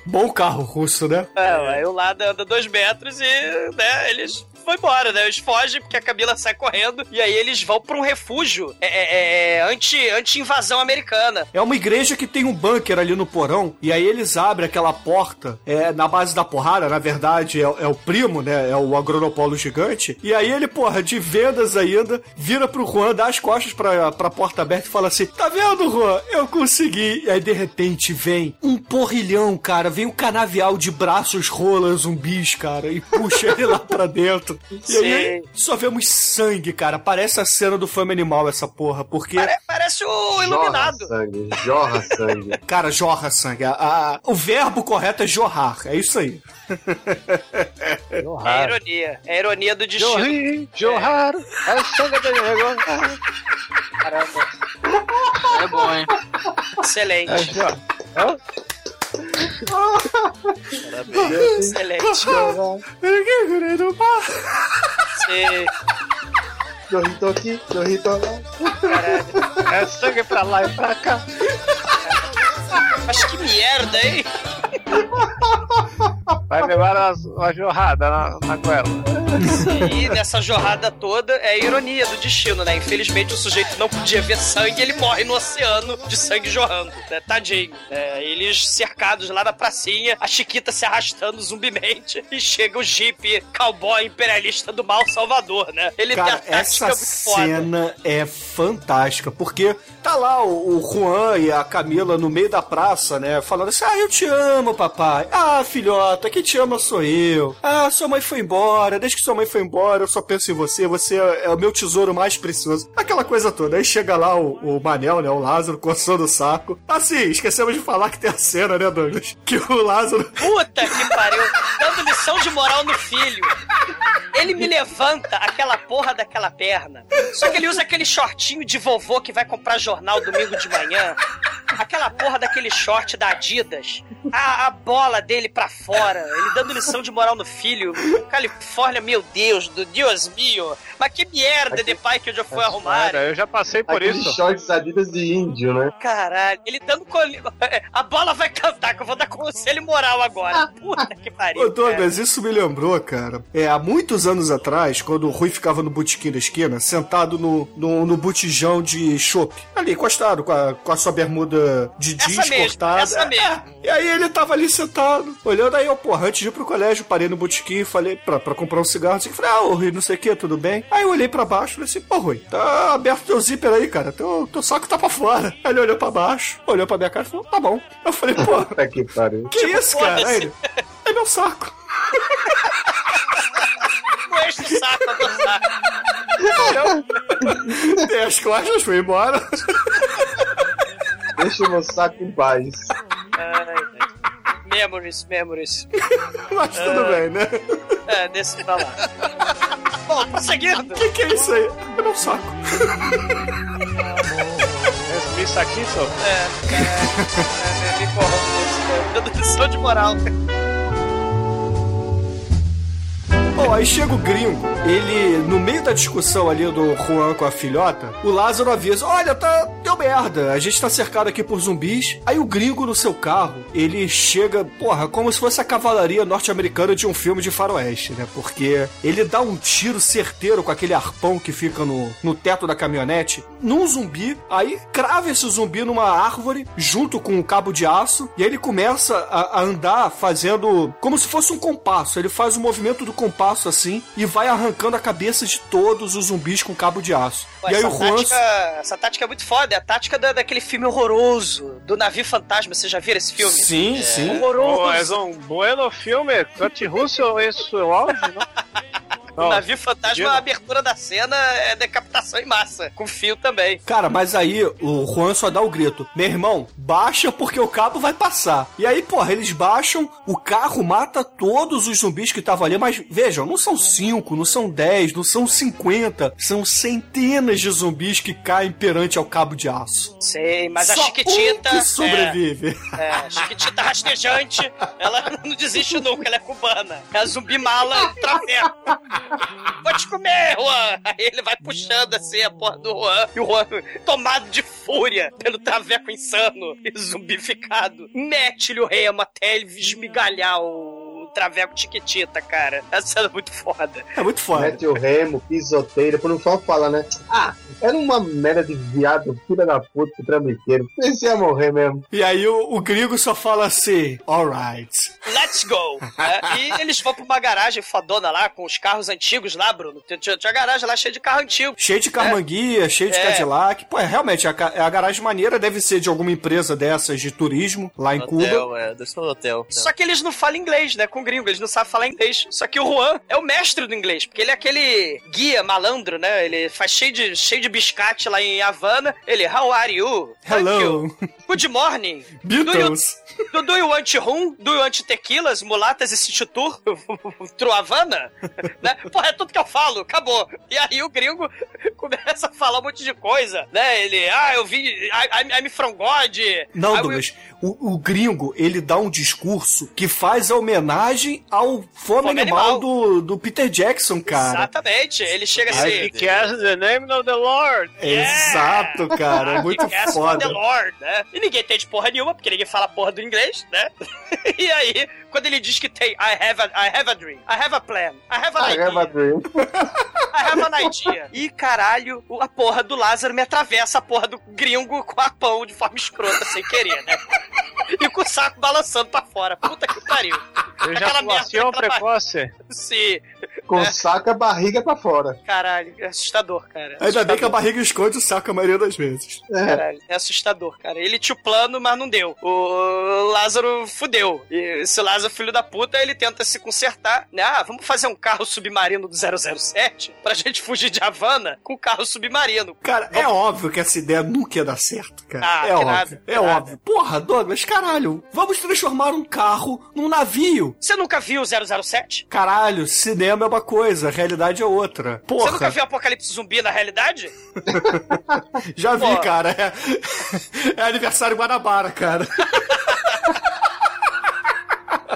Bom carro russo, né? É, o Lada anda dois metros e, né, eles vão embora, né? Eles fogem porque a Camila sai correndo e aí eles vão pra um refúgio é, é, é, anti, anti-invasão americana. É uma igreja que tem um bunker ali no porão, e aí eles abrem aquela porta é, na base da porrada, na verdade é, é o primo, né? É o agronopolo gigante. E aí ele, porra, de vendas ainda, vira pro Juan, dá as costas pra, pra porta aberta e fala assim: Tá vendo, Juan? Eu consegui. E aí de repente vem um porrilhão, cara, vem um canavial de braços rolas zumbis, cara, e puxa ele lá pra dentro. E aí só vemos sangue, cara. Parece a cena do Fama Animal essa porra, porque. Pare- parece o Iluminado. Jorra sangue, jorra sangue. Cara, jorra sangue. A- a- o verbo correto é jorrar. É isso aí. É a ironia. É a ironia do destino. Jorri, jorrar, a sangue do negócio. Caramba. É bom, hein? Excelente. É, Hã? Excelente. Você... Jorrito aqui, jorrito lá. É sangue pra lá e pra cá. Mas que merda, hein? Vai levar uma jorrada na, na goela. E nessa jorrada toda é a ironia do destino, né? Infelizmente o sujeito não podia ver sangue e ele morre no oceano de sangue jorrando. Né? Tadinho. É, eles cercados lá na pracinha, a Chiquita se arrastando zumbimente e chega o Jeep cowboy imperialista do mal Salvador, né? Ele Cara, tem a tática essa muito foda. cena é fantástica, porque tá lá o, o Juan e a Camila no meio da praça, né? Falando assim: Ah, eu te amo, papai. Ah, filhota, quem te ama sou eu. Ah, sua mãe foi embora. Desde que sua mãe foi embora, eu só penso em você. Você é, é o meu tesouro mais precioso. Aquela coisa toda. Aí chega lá o, o Manel, né? O Lázaro, coçando o saco. Assim, esquecemos de falar que tem a cena, né, Douglas? Que o Lázaro. Puta que pariu, dando lição de moral no filho. Ele me levanta aquela porra daquela perna. Só que ele usa aquele shortinho de vovô que vai comprar jornal domingo de manhã. Aquela porra daquele short da Adidas. A, a bola dele pra fora. Ele dando lição de moral no filho. Califórnia, meu Deus, do Deus mio. Mas que merda de pai que eu já fui arrumar. Cara, eu já passei por Aqueles isso. shorts adidas de índio, né? Caralho, ele dando coli... A bola vai cantar, que eu vou dar conselho moral agora. Puta que pariu. Ô, Douglas, isso me lembrou, cara. É, há muitos anos atrás, quando o Rui ficava no botequim da esquina, sentado no, no, no botijão de chopp, ali, encostado, com a, com a sua bermuda de Essa mesmo, essa mesmo. E aí ele tava ali sentado, olhando aí, eu, porra, antes de ir pro colégio, parei no botequim falei pra, pra comprar um cigarro, assim, falei, ah, ô Rui, não sei o que, tudo bem? Aí eu olhei pra baixo e falei assim, pô, Rui, tá aberto teu zíper aí, cara, teu, teu saco tá pra fora. Aí ele olhou pra baixo, olhou pra minha cara e falou, tá bom. Eu falei, pô, que pariu. que isso, cara? Aí ele, é meu saco. Não enche o saco, eu tô saco. Dei as costas, fui embora. Deixa o meu saco em paz. Ai. Memories, memories. Mas tudo bem, né? É, desse pra lá. Bom, prosseguindo. O que, que é isso aí? É meu saco. Esse isso aqui, só. É, é, é, me corrompo. Dando lição de moral. Bom, aí chega o gringo, ele, no meio da discussão ali do Juan com a filhota, o Lázaro avisa: Olha, tá. Deu merda, a gente tá cercado aqui por zumbis. Aí o gringo no seu carro, ele chega, porra, como se fosse a cavalaria norte-americana de um filme de faroeste, né? Porque ele dá um tiro certeiro com aquele arpão que fica no, no teto da caminhonete num zumbi, aí crava esse zumbi numa árvore junto com um cabo de aço, e aí ele começa a, a andar fazendo como se fosse um compasso. Ele faz o movimento do compasso assim e vai arrancando a cabeça de todos os zumbis com cabo de aço. Pô, e aí essa, o Juan. tática, essa tática é muito foda. É a tática da, daquele filme horroroso, do navio fantasma. Vocês já viram esse filme? Sim, É. sim. Oh, Horroroso. é um bueno filme. Kurt Russell em seu auge, não? O navio fantasma, a abertura da cena é decapitação em massa, com fio também. Cara, mas aí o Juan só dá o grito: Meu irmão, baixa porque o cabo vai passar. E aí, porra, eles baixam, o carro mata todos os zumbis que estavam ali, mas vejam, não são 5, não são 10, não são 50, são centenas de zumbis que caem perante ao cabo de aço. Sei, mas a Só Chiquitita. um que sobrevive. É, é, a Chiquitita rastejante, ela não desiste nunca, ela é cubana. É a zumbi mala traveco. Vou te comer, Juan! Aí ele vai puxando assim a porra do Juan, e o Juan, tomado de fúria pelo traveco insano e zumbificado, mete-lhe o remo até ele esmigalhar o traveco Chiquitita, cara. Essa cena é muito foda. É muito foda. Mete o remo, pisoteira, por não só fala, né? Ah, era uma merda de viado, filha da puta, trambiqueiro. Esse ia morrer mesmo. E aí o, o gringo só fala assim: alright. Let's go! É, e eles vão pra uma garagem fodona lá, com os carros antigos lá, Bruno. Tinha, tinha, garagem lá cheia de carro antigo. Cheio de carmanguia, cheio de É. Cadillac. Pô, é, realmente, a, ca- a garagem maneira deve ser de alguma empresa dessas de turismo lá em Cuba. Hotel, é, deve ser um hotel. Só que eles não falam inglês, né? Com gringo, eles não sabem falar inglês. Só que o Juan é o mestre do inglês, porque ele é aquele guia malandro, né? Ele faz cheio de, cheio de biscate lá em Havana. Ele, how are you? Hello. you. Good morning. Do you, Beatles. do, do you want rum? Do you want tequilas, mulatas e city tour? Tru Havana? né? Porra, é tudo que eu falo, acabou. E aí o gringo começa a falar um monte de coisa, né? Ele, ah, eu vi, I'm, I'm from God. Não, Douglas, o, o gringo, ele dá um discurso que faz a homenagem ao Fome, Fome Animal, Animal. Do, do Peter Jackson, cara. Exatamente. Ele chega I assim. ass in the name of the Lord. Exato, cara. É muito ass for the foda. Lord, né? E ninguém entende porra nenhuma, porque ninguém fala porra do inglês, né? e aí, quando ele diz que tem I have a, I have a dream, I have a plan, I have an I idea, have a dream. I have an idea. E caralho, o- a porra do Lázaro me atravessa a porra do gringo com a pão de forma escrota, sem querer, né? E com o saco balançando pra fora. Puta que pariu. Ejaculação aquela precoce. Sim. Com saca a barriga pra fora. Caralho, é assustador, cara. É Ainda bem que a assustador. barriga esconde o saco a maioria das vezes. Caralho, é assustador, cara. Ele tinha o plano, mas não deu. O Lázaro fudeu. E esse Lázaro, filho da puta, ele tenta se consertar, né? Ah, vamos fazer um carro submarino do 007 pra gente fugir de Havana com carro submarino. Cara, é óbvio que essa ideia nunca ia dar certo, cara. Ah, é que óbvio. nada, é nada. óbvio. Porra, Douglas, caralho. Vamos transformar um carro num navio. Você nunca viu o 007? Caralho, cinema é uma coisa, realidade é outra. Porra. Você nunca viu Apocalipse Zumbi na realidade? Já vi, Pô. cara. É, é aniversário Guanabara, cara.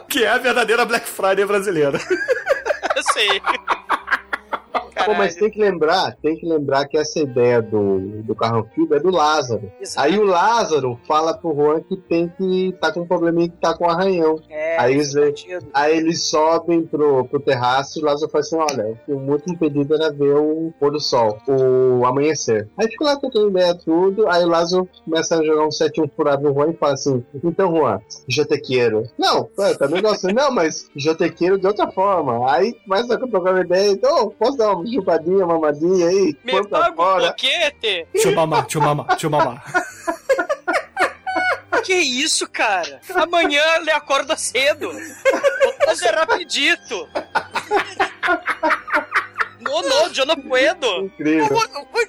que é a verdadeira Black Friday brasileira. Eu sei. Pô, mas tem que lembrar, tem que lembrar que essa ideia do, do carro anfíbio é do Lázaro. Exato. Aí o Lázaro fala pro Juan que tem que tá com um probleminha que tá com arranhão. É, aí, eles, aí eles sobem pro, pro terraço e o Lázaro fala assim: Olha, o meu último pedido era ver o pôr do sol, o amanhecer. Aí fica lá tentando ideia tudo. Aí o Lázaro começa a jogar um 7-1 furado no Juan e fala assim: Então, Juan, jotequeiro. Não, eu também gosto. Não, mas jotequeiro de outra forma. Aí começa a trocar uma ideia. Então, posso dar uma chupadinha, mamadinha aí? Me paga um fora. boquete. Deixa eu mamar, deixa eu mamar, deixa eu mamar. Que isso, cara? Amanhã ele acorda cedo. Vou fazer rapidito. No, no, eu não puedo. Incrível.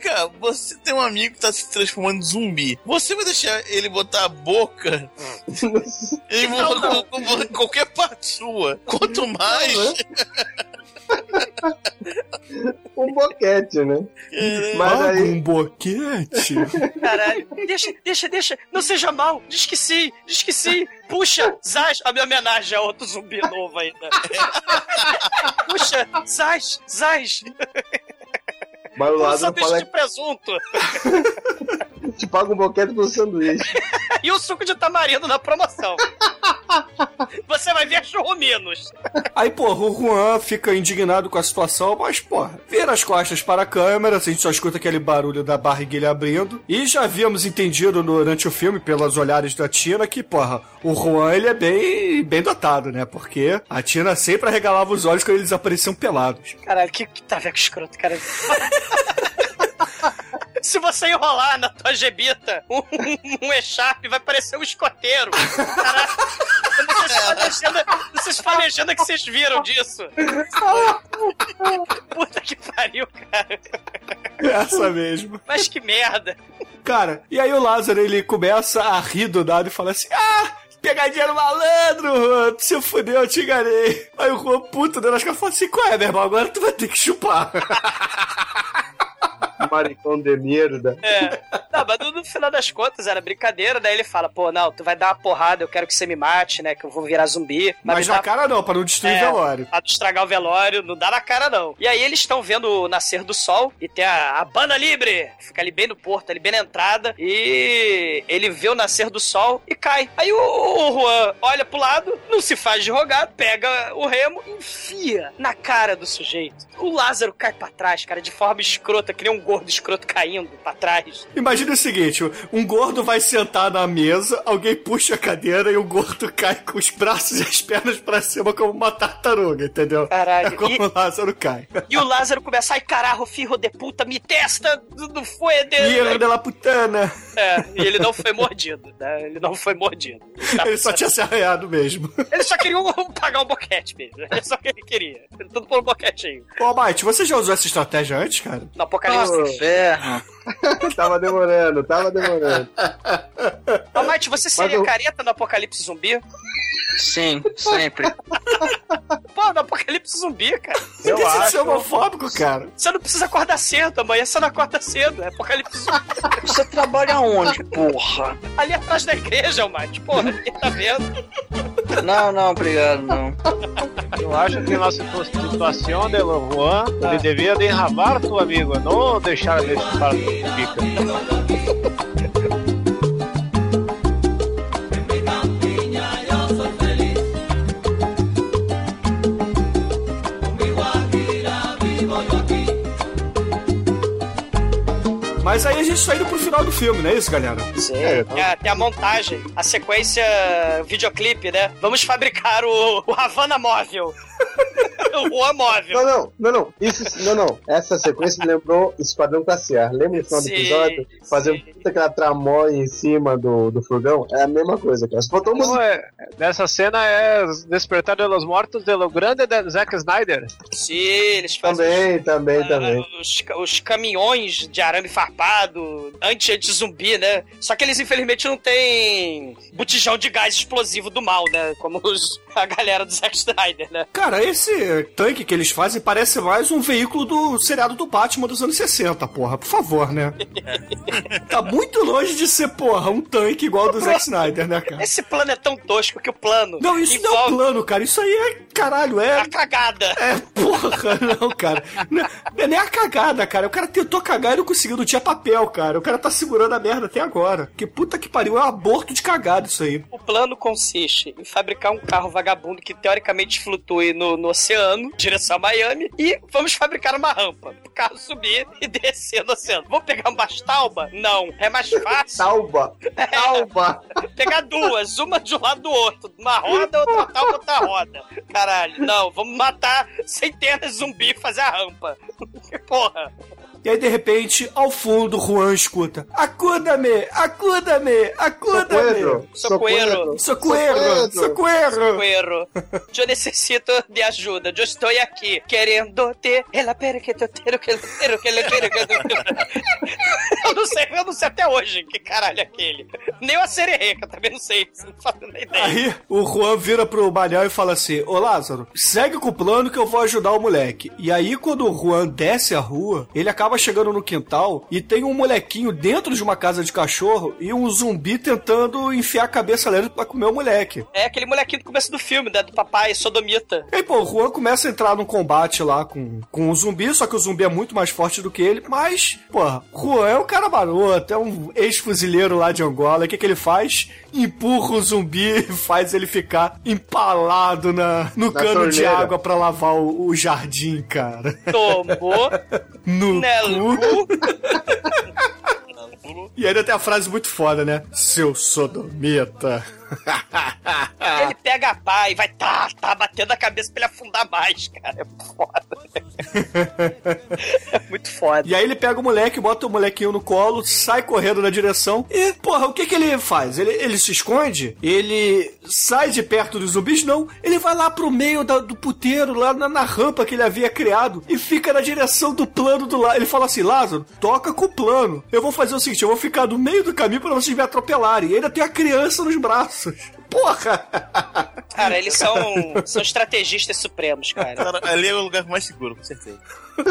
Cara, você tem um amigo que tá se transformando em zumbi. Você vai deixar ele botar a boca em Não, não. qualquer parte sua? Quanto mais. um boquete, né? Mas aí, um boquete? Caralho. Deixa, deixa, deixa. Não seja mal. Diz que sim, diz que sim. Puxa, Zaz, a minha homenagem a outro zumbi novo ainda. Puxa, Zaz, Zaz. Mas o Um Lázaro sanduíche fala de presunto. te paga um boquete pro sanduíche. E o suco de tamarindo na promoção. Você vai ver churruminos. Aí, porra, o Juan fica indignado com a situação, mas, porra, vira as costas para a câmera, a gente só escuta aquele barulho da barriguilha abrindo. E já havíamos entendido durante o filme, pelos olhares da Tina, que, porra, o Juan, ele é bem, bem dotado, né? Porque a Tina sempre arregalava os olhos quando eles apareciam pelados. Caralho, que, que taveco escroto, cara. Se você enrolar na tua gebita um, um E-Sharp, vai parecer um escoteiro. Caraca. Vocês legenda que vocês viram disso. Puta que pariu, cara. Essa mesmo. Mas que merda. Cara, e aí o Lázaro, ele começa a rir do nada e fala assim, ah... Pegadinha no malandro. Tu se fudeu, eu te enganei. Aí o Juan, puto, dando as caras, fala assim: qual é, meu irmão? Agora tu vai ter que chupar. Maricão de merda. É. Não, mas no, final das contas era brincadeira, daí ele fala, pô, não, tu vai dar uma porrada, eu quero que você me mate, né? Que eu vou virar zumbi. Mas me na dá- cara não, pra não destruir É, o velório. Pra estragar o velório, não dá na cara, não. E aí eles estão vendo o nascer do sol e tem a, a Banda Libre, fica ali bem no porto, ali bem na entrada, e ele vê o nascer do sol e cai. Aí o, o Juan olha pro lado, não se faz de rogar, pega o remo e enfia na cara do sujeito. O Lázaro cai pra trás, cara, de forma escrota, que nem um gordo escroto caindo pra trás. Imagina o seguinte: um gordo vai sentar na mesa, alguém puxa a cadeira e o gordo cai com os braços e as pernas pra cima como uma tartaruga, entendeu? Caralho, É como e- o Lázaro cai. E o Lázaro começa, ai caralho, filho de puta, me testa, não foi Hierro de la putana. É, e ele não foi mordido, né? Ele não foi mordido. Ele só tinha se arranhado mesmo. Ele só queria um- pagar um boquete mesmo. Ele só que ele queria. Tudo por um boquetinho. Ô, Mike, você já usou essa estratégia antes, cara? No Apocalipse. Ah, Inferno. tava demorando, tava demorando. Ô, Mate, você seria eu- careta no Apocalipse Zumbi? Sim, sempre. Pô, no Apocalipse Zumbi, cara. Você Eu precisa acho- ser homofóbico, cara. Você não precisa acordar cedo, amanhã você não acorda cedo. É Apocalipse Zumbi. Você trabalha onde, porra? Ali atrás da igreja, Mate. Porra, ninguém tá vendo. Não, não, obrigado, não. Eu acho que na situ- situação de Juan, ele devia de enrabar tu amigo, não deixar ele para pica. Mas aí a gente tá indo pro final do filme, não é isso, galera? Sim. É, É, tem a montagem, a sequência videoclipe, né? Vamos fabricar o, o Havana móvel. o Juan móvel. Não, não, não, não. Isso, não, não. Essa sequência me lembrou Esquadrão Classe A. Lembra no final do episódio? Fazendo sim. toda aquela tramóia em cima do, do furgão? É a mesma coisa, cara. Só faltou uma Não, é, nessa cena é Despertar de los Mortos de lo grande de Zack Snyder. Sim, eles fazem Também, também, Ah, também. Os, os caminhões de arame farpado, anti-anti-zumbi, né? Só que eles, infelizmente, não têm botijão de gás explosivo do mal, né? Como os- a galera do Zack Snyder, né? Cara, esse tanque que eles fazem parece mais um veículo do seriado do Batman dos anos 60, porra. Por favor, né? tá muito longe de ser, porra, um tanque igual do Zack Snyder, né, cara? Esse plano é tão tosco que o plano. Não, isso não é um envolve plano, cara. Isso aí é, caralho, é... a cagada. É, porra, não, cara. Não é- não é nem a cagada, cara. O cara tentou cagar e não conseguiu, não tinha papel, cara. O cara tá segurando a merda até agora. Que puta que pariu, é um aborto de cagada isso aí. O plano consiste em fabricar um carro vagabundo que teoricamente flutue no, no oceano, direção a Miami, e vamos fabricar uma rampa pro carro subir e descer no oceano. Vamos pegar umas tauba? Não. É mais fácil Talba! Talba! pegar duas, uma de um lado do outro. Uma roda, outra tauba, outra roda. Caralho, não. Vamos matar centenas de zumbi e fazer a rampa. Porra. E aí, de repente, ao fundo, Juan escuta: Acuda-me! Acuda-me! Acuda-me! Socorro. Socorro! Socorro! Coelho, eu necessito de ajuda. Eu estou aqui querendo ter. Ela pera que eu quero que eu quero que eu quero que eu Eu não sei, eu não sei até hoje que caralho é aquele. Nem o sererreca, também não sei, não faço nem ideia. Aí o Juan vira pro Manel e fala assim: Ô Lázaro, segue com o plano que eu vou ajudar o moleque. E aí, quando o Juan desce a rua, ele acaba chegando no quintal e tem um molequinho dentro de uma casa de cachorro e um zumbi tentando enfiar a cabeça nele pra comer o moleque. É aquele molequinho do começo do filme, né? Do papai, sodomita. E aí, pô, o Juan começa a entrar num combate lá com, com o zumbi, só que o zumbi é muito mais forte do que ele. Mas, porra, Juan é um cara maroto, é um ex-fuzileiro lá de Angola. O que, que ele faz? Empurra o zumbi e faz ele ficar empalado na, no Na cano de torneira. água pra lavar o, o jardim, cara. Tomou. No Nelo. Cu. E ainda tem a frase muito foda, né? Seu sodomita. ele pega a pá e vai tá, tá, batendo a cabeça pra ele afundar mais, cara. É muito foda. é muito foda. E aí ele pega o moleque, bota o molequinho no colo, sai correndo na direção e, porra, o que que ele faz? Ele, ele se esconde? Ele sai de perto dos zumbis? Não. Ele vai lá pro meio da- do puteiro, lá na, na rampa que ele havia criado e fica na direção do plano do lado. Ele fala assim, Lázaro, toca com o plano. Eu vou fazer o seguinte, eu vou ficar no meio do caminho pra vocês me atropelarem. E ainda tem a criança nos braços. Porra! Cara, eles são, são estrategistas supremos, cara. Cara, ali é o lugar mais seguro, com certeza.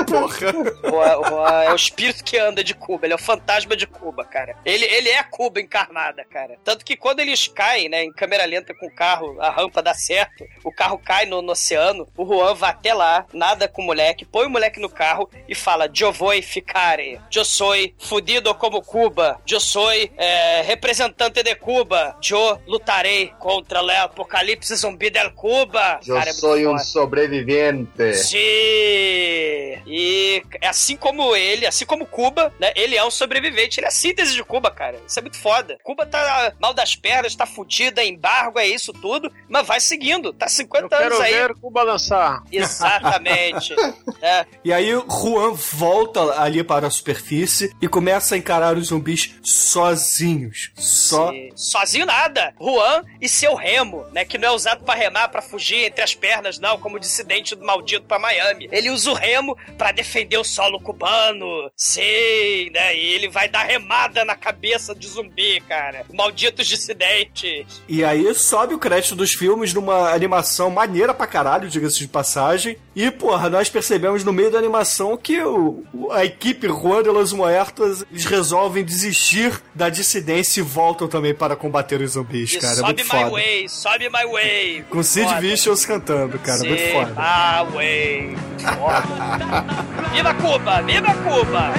Porra! O Juan- é o espírito que anda de Cuba, ele é o fantasma de Cuba, cara. Ele, ele é a Cuba encarnada, cara. Tanto que quando eles caem, né, em câmera lenta com o carro, a rampa dá certo, o carro cai no, no oceano, o Juan vai até lá, nada com o moleque, põe o moleque no carro e fala: Eu vou ficare, eu sou fudido como Cuba, eu sou eh, representante de Cuba, eu lutarei contra o apocalipse zumbi del Cuba. Eu é sou um sobrevivente. Sim! E assim como ele, assim como Cuba, né? Ele é um sobrevivente, ele é a síntese de Cuba, cara. Isso é muito foda. Cuba tá mal das pernas, tá fudida, é embargo, é isso tudo, mas vai seguindo. Tá 50 Eu anos quero aí. ver Cuba lançar. Exatamente. é. E aí o Juan volta ali para a superfície e começa a encarar os zumbis sozinhos. Só. Sim. Sozinho nada. Juan e seu remo, né? Que não é usado pra remar, pra fugir entre as pernas, não, como dissidente do maldito pra Miami. Ele usa o remo pra defender o solo cubano. Sim, né? E ele vai dar remada na cabeça de zumbi, cara. Malditos dissidentes. E aí sobe o crédito dos filmes numa animação maneira pra caralho, diga-se de passagem. E, porra, nós percebemos no meio da animação que o, a equipe Juan de los Muertos eles resolvem desistir da dissidência e voltam também para combater os zumbis, E cara. É sobe muito my foda. way, sobe my way. Com Sid Foda. Vicious cantando, cara. Sim, Muito foda. My way. Foda. viva Cuba, viva Cuba.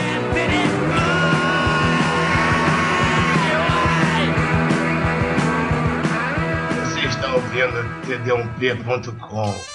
Você está ouvindo td1p.com.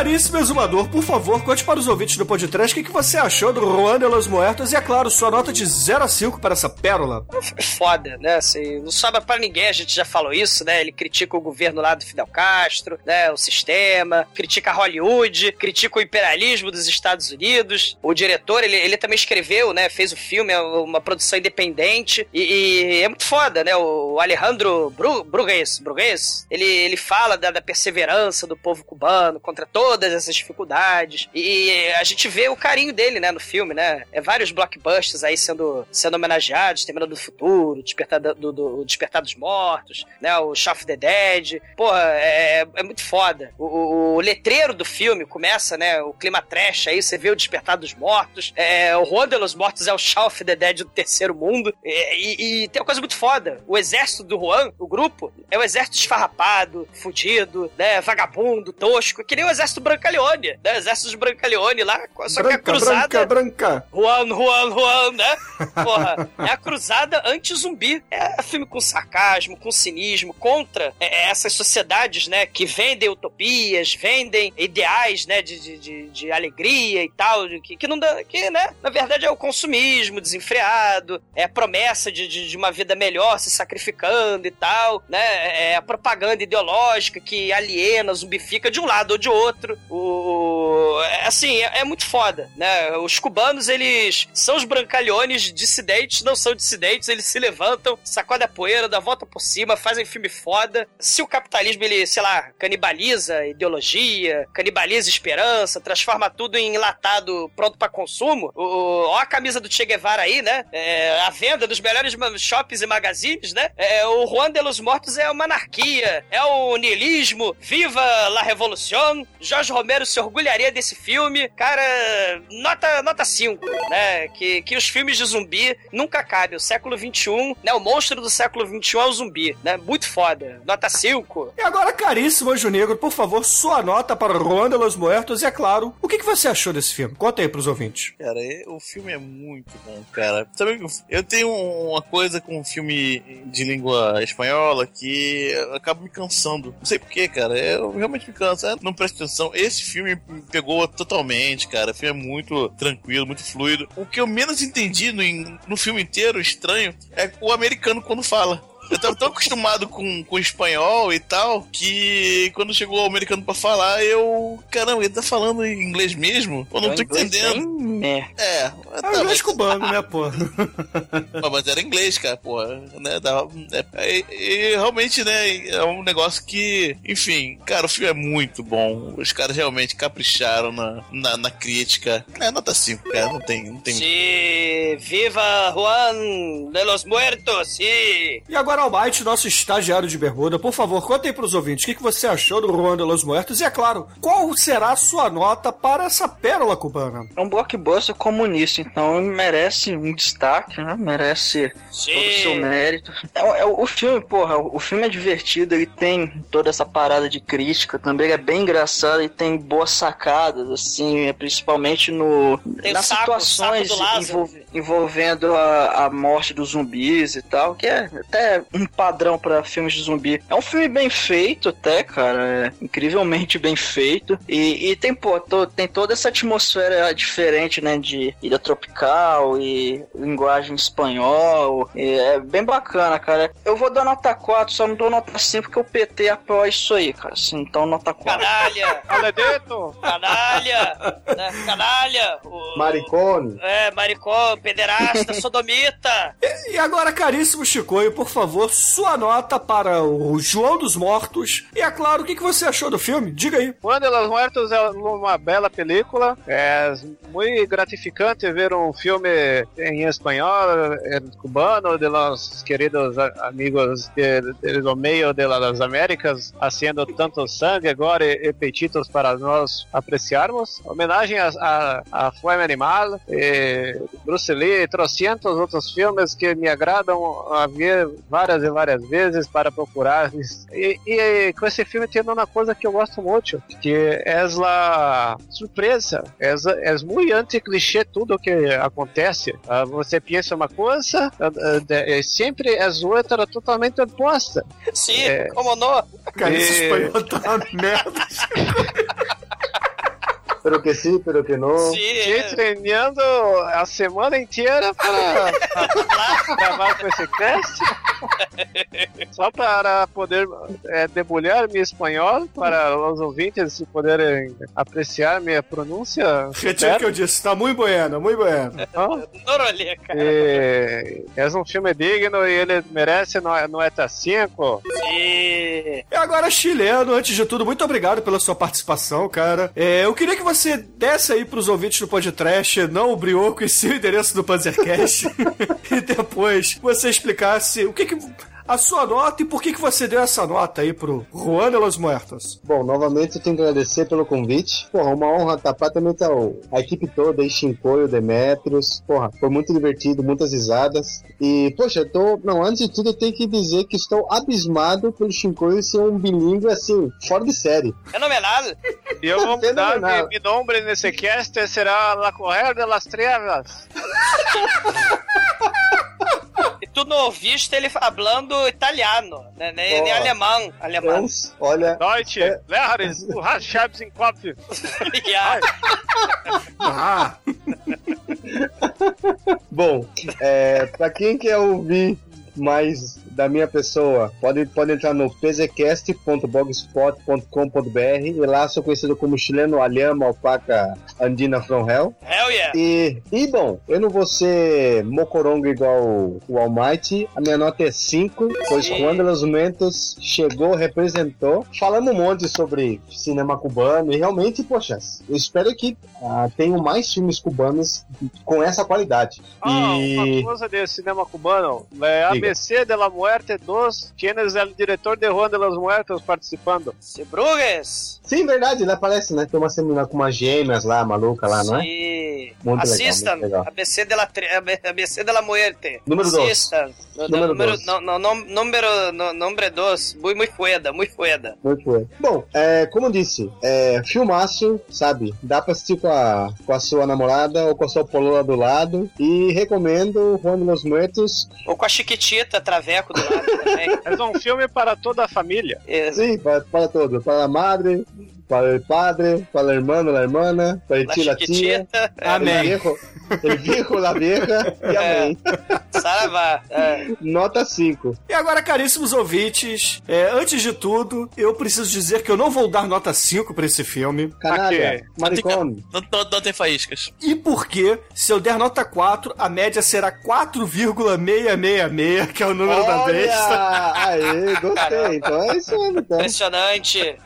Caríssimo exumador, por favor, conte para os ouvintes do podcast o que, você achou do Juan de los Muertos e, é claro, sua nota de 0 a 5 para essa pérola. É foda, né? Assim, não sobra pra ninguém, a gente já falou isso, né? Ele critica o governo lá do Fidel Castro, né? O sistema, critica Hollywood, critica o imperialismo dos Estados Unidos. O diretor, ele, ele também escreveu, né? Fez o filme, é uma produção independente. E, e é muito foda, né? O Alejandro Bru, Brugues, Brugues, ele, ele fala da, da perseverança do povo cubano contra todas essas dificuldades. E a gente vê o carinho dele, né, no filme, né? É vários blockbusters aí sendo, sendo homenageados, Terminado do Futuro, Despertar, do, do- Despertar dos Mortos, né? O of the Dead. Porra, é, é muito foda. O, o- letreiro do filme começa, né? O clima trash aí, você vê o Despertar dos Mortos. É, o de los Mortos é o of the Dead do terceiro mundo. É, E, e tem uma coisa muito foda. O exército do Juan, o grupo, é o exército esfarrapado, fudido, né? Vagabundo, tosco, que nem o exército Brancaleone, né? Exército de Brancaleone lá, só que a branca, cruzada... branca, branca. Juan, Juan, Juan, né? Porra, é a cruzada anti-zumbi. É filme com sarcasmo, com cinismo, contra é, essas sociedades, né? Que vendem utopias, vendem ideais, né? De, de, de, de alegria e tal, que, que não dá. Que, né? Na verdade é o consumismo desenfreado, é a promessa de, de, de uma vida melhor se sacrificando e tal, né? É a propaganda ideológica que aliena, zumbifica de um lado ou de outro. O, é, assim, é, é muito foda, né? Os cubanos, eles são os brancalhones dissidentes, não são dissidentes, eles se levantam, sacodem a poeira, dá a volta por cima, fazem filme foda. Se o capitalismo, ele, sei lá, canibaliza ideologia, canibaliza esperança, transforma tudo em enlatado pronto pra consumo, o, ó a camisa do Che Guevara aí, né? É, a venda dos melhores shoppings e magazines, né? É, o Juan de los Mortos é uma anarquia, é o niilismo, viva la revolução, jo Jorge Romero se orgulharia desse filme. Cara, nota nota 5, né? Que, que os filmes de zumbi nunca cabem. O século XXI, né? O monstro do século XXI é o zumbi, né? Muito foda. Nota 5. E agora, caríssimo Anjo Negro, por favor, sua nota para Ronda Los Muertos e, é claro, o que, que você achou desse filme? Conta aí pros ouvintes. Cara, o filme é muito bom, cara. Sabe, eu tenho uma coisa com um filme de língua espanhola que eu acabo me cansando. Não sei porquê, cara. Eu realmente me canso. Eu não presto atenção. Esse filme me pegou totalmente, cara. O filme é muito tranquilo, muito fluido. O que eu menos entendi no, no filme inteiro, estranho, é o americano quando fala. Eu tava tão acostumado com, com espanhol e tal, que quando chegou o americano pra falar, eu. Caramba, ele tá falando em inglês mesmo? Eu não tô entendendo. É. É, É tá, inglês mas- cubano, né, pô? mas- era inglês, cara, porra. Né, dava- é, e, e realmente, né, é um negócio que. Enfim, cara, o filme é muito bom. Os caras realmente capricharam na, na, na crítica. É nota 5, cara. Não tem. Não tem... Sí, viva Juan de los Muertos, sí. E agora, Almighty, nosso estagiário de bermuda, por favor, conta aí pros ouvintes o que, que você achou do Ronda Los Muertos e, é claro, qual será a sua nota para essa pérola cubana? É um blockbuster comunista, então merece um destaque, né? Merece todo o seu mérito. É, é, o filme, porra, o filme é divertido, ele tem toda essa parada de crítica, também ele é bem engraçado e tem boas sacadas, assim, principalmente no Tem nas saco, situações saco do Lázaro. envol- envolvendo a, a morte dos zumbis e tal, que é até um padrão pra filmes de zumbi. É um filme bem feito, até, cara, é incrivelmente bem feito. E, e tem, pô, to- tem toda essa atmosfera diferente, né, de ilha tropical e linguagem espanhol. E é bem bacana, cara. Eu vou dar nota 4, só não dou nota 5 porque o PT apoia isso aí, cara. Assim, Então, nota 4. Canalha! Aledeto! Canalha! né? Canalha! O- Maricone. É, maricó, pederasta, sodomita! E agora, caríssimo Chicoio, por favor, sua nota para o João dos Mortos. E, é claro, o que, você achou do filme? Diga aí. Juan de los Muertos é uma bela película. É muito gratificante ver um filme em espanhol, em cubano, de los queridos amigos de, de, do meio de las Américas, haciendo tanto sangue, gore e peititos para nós apreciarmos. Homenagem a, a, a Fome Animal, e Bruce Lee, e trocentos outros filmes que me agradam a ver várias e várias vezes para procurar. E, e com esse filme tem uma coisa que eu gosto muito, que é a surpresa, é, é muito anti-clichê tudo que acontece. Ah, Você pensa uma coisa, ah, ah, e sempre é outra totalmente oposta. Sim, É. como não? Cara, esse E- espanhol tá merda. Pero que sim, pero que não. Sim, Fiquei é. treinando a semana inteira para gravar com esse cast. Só para poder é, debulhar meu espanhol, para os ouvintes poderem apreciar minha pronúncia. Retiro o que eu disse, tá muito bueno, muito bueno. Norolê, cara. e, é um filme digno e ele merece no, no ETA 5. Sim. E agora, chileno, antes de tudo, muito obrigado pela sua participação, cara. É, eu queria que você desse aí pros ouvintes do podcast, não o brioco e sim o endereço do Panzercast. e depois você explicasse o que que... A sua nota e por que, que você deu essa nota aí pro Juan de los Muertos? Bom, novamente eu tenho que agradecer pelo convite. Porra, uma honra estar praticamente ao, a equipe toda, aí, Shinkoio, Demetrius. Porra, foi muito divertido, muitas risadas. E, poxa, eu tô. Não, antes de tudo eu tenho que dizer que estou abismado pelo Shinkoio ser um bilíngue assim, fora de série. Fenomenal. E eu vou mudar meu nome nesse cast será La Correr de las Trevas. Tu não ouviste ele falando italiano, né? Nem, nem alemão. Alemão. Então, olha. Deutsche, Lehrerin, du hast Scheibs im Kopf. Yeah. Ah, Bom, é, pra quem quer ouvir mais da minha pessoa, pode, pode entrar no pzcast.blogspot.com.br e lá sou conhecido como chileno Alhama Alpaca Andina From Hell. Hell yeah. E, e bom, eu não vou ser mocorongo igual o, Almighty, a minha nota é 5, pois Sim. quando os momentos chegou, representou. Falamos um monte sobre cinema cubano e realmente, poxa, eu espero que ah, tenham mais filmes cubanos com essa qualidade. Ah, e uma coisa de cinema cubano. É ABC de la Muerte Muerte 2, tienes el diretor de Juan de los Muertos participando. Se Bruges. Sim, verdade, ele aparece, né? Tem uma cena com umas gêmeas lá, maluca lá, não é? Sim. Muito legal, Assistam. muito legal. ABC de la, ABC de la Muerte. Número dois. Assistam. No- no- Número número, dois. no, no, no- número, no, nombre dos. Muy, muy fueda, muy fueda. Muito bom. Bom, é, como eu disse, é, filmaço, sabe? Dá pra assistir com a, com a sua namorada ou com a sua polola do lado. E recomendo Juan de los Muertos. Ou com a Chiquitita, Traveco do lado também. É um filme para toda a família. Sim, para, para todo. Para a madre, para o padre, para o hermano, a hermana, para La tio, la tia. É. El viejo, el viejo, la vieja e amém. Saravá. É. Nota 5. E agora, caríssimos ouvintes, é, antes de tudo, eu preciso dizer que eu não vou dar nota 5 pra esse filme. Canalha, maricone. Não, não, não tem faíscas. E porque, se eu der nota 4, a média será 4,666, que é o número da Olha! besta. Aê, gostei. Então é isso mesmo, então. Impressionante.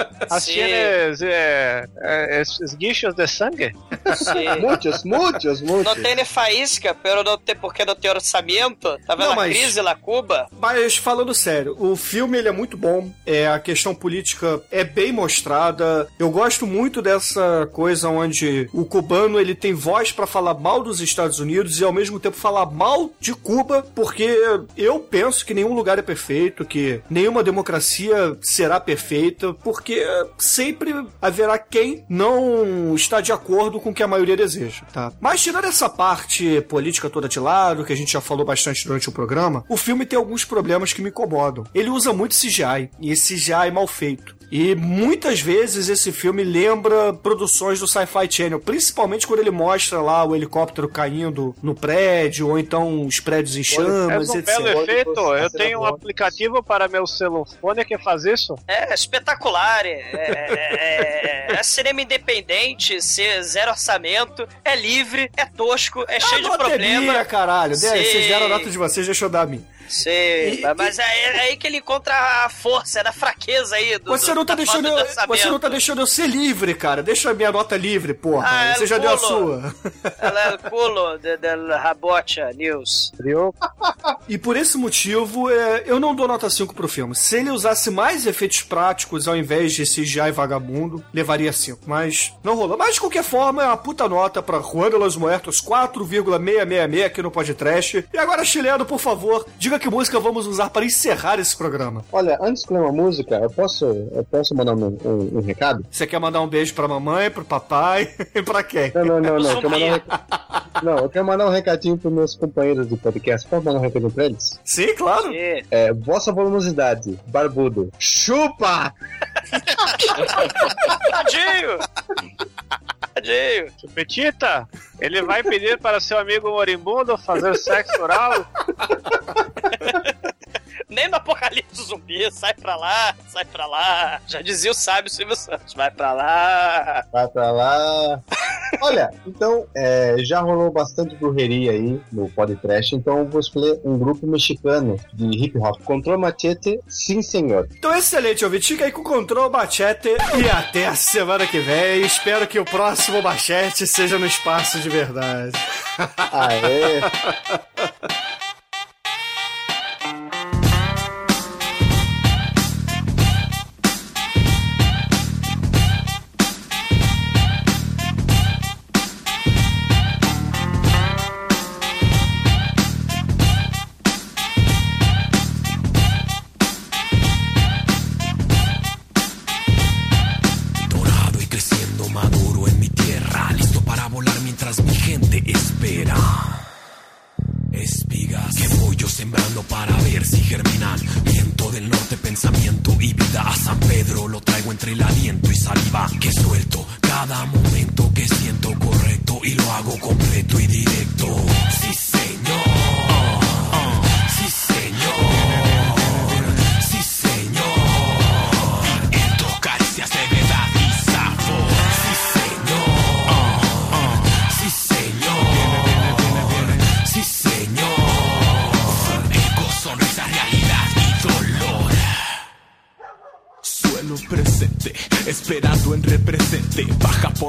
Sim. Eh, eh, esguichos de sangue? Sim. Muitos, muitos, muitos. Não tem faísca, pero não tem porque não tem orçamento. Tá vendo Não, a mas- crise lá, Cuba? Mas falando sério, o filme ele é muito bom. É a questão política é bem mostrada. Eu gosto muito dessa coisa onde o cubano ele tem voz pra falar mal dos Estados Unidos e ao mesmo tempo falar mal de Cuba, porque eu penso que nenhum lugar é perfeito, que nenhuma democracia será perfeita, porque sempre haverá quem não está de acordo com o que a maioria deseja, tá? Mas tirando essa parte política toda de lado, que a gente já falou bastante durante o programa, o filme tem alguns problemas que me incomodam. Ele usa muito CGI, e esse CGI é mal feito. E muitas vezes esse filme lembra produções do Sci-Fi Channel, principalmente quando ele mostra lá o helicóptero caindo no prédio, ou então os prédios em É chamas, um etc. belo efeito. Eu tenho um aplicativo para meu celofone que faz isso. É espetacular. É, é- é- é cinema independente, ser zero orçamento, é livre, é tosco, é cheio de é problema. caralho. Sim. Vocês deram a nota de vocês, deixa eu dar a minha. Sei, mas é, é aí que ele encontra a força, é da fraqueza aí. Do, Você não, tá da deixando falta eu, você não tá deixando eu ser livre, cara. Deixa a minha nota livre, porra. Ah, você já deu a culo. sua. Ela é o culo Rabocha News. E por esse motivo, é, eu não dou nota 5 pro filme. Se ele usasse mais efeitos práticos ao invés de CGI vagabundo, levaria 5. Mas não rolou. Mas de qualquer forma, é uma puta nota pra Juan de los Muertos 4,666 aqui no podcast. E agora, chileno, por favor, diga que música vamos usar para encerrar esse programa. Olha, antes de escolher uma música, eu posso, eu posso mandar um, um- um recado? Você quer mandar um beijo pra mamãe, pro papai e pra quem? Não, não, não, não. Eu quero mandar um rec- Não, eu quero mandar um recadinho pros meus companheiros do podcast. Posso mandar um recadinho pra eles? Sim, claro. É, vossa volumosidade, barbudo. Chupa! Tadinho! Tadinho! Petita, ele vai pedir para seu amigo moribundo fazer sexo oral? Nem no apocalipse zumbi, sai pra lá, sai pra lá. Já dizia o sábio Silvio Santos, vai pra lá. Vai pra lá. Olha, então, é, já rolou bastante brujeria aí no podcast, então eu vou escolher um grupo mexicano de hip hop. Control Machete, sim senhor. Então, excelente, ouvinte. Fica aí com o Control Machete e até a semana que vem. Espero que o próximo Machete seja no espaço de verdade. Aê!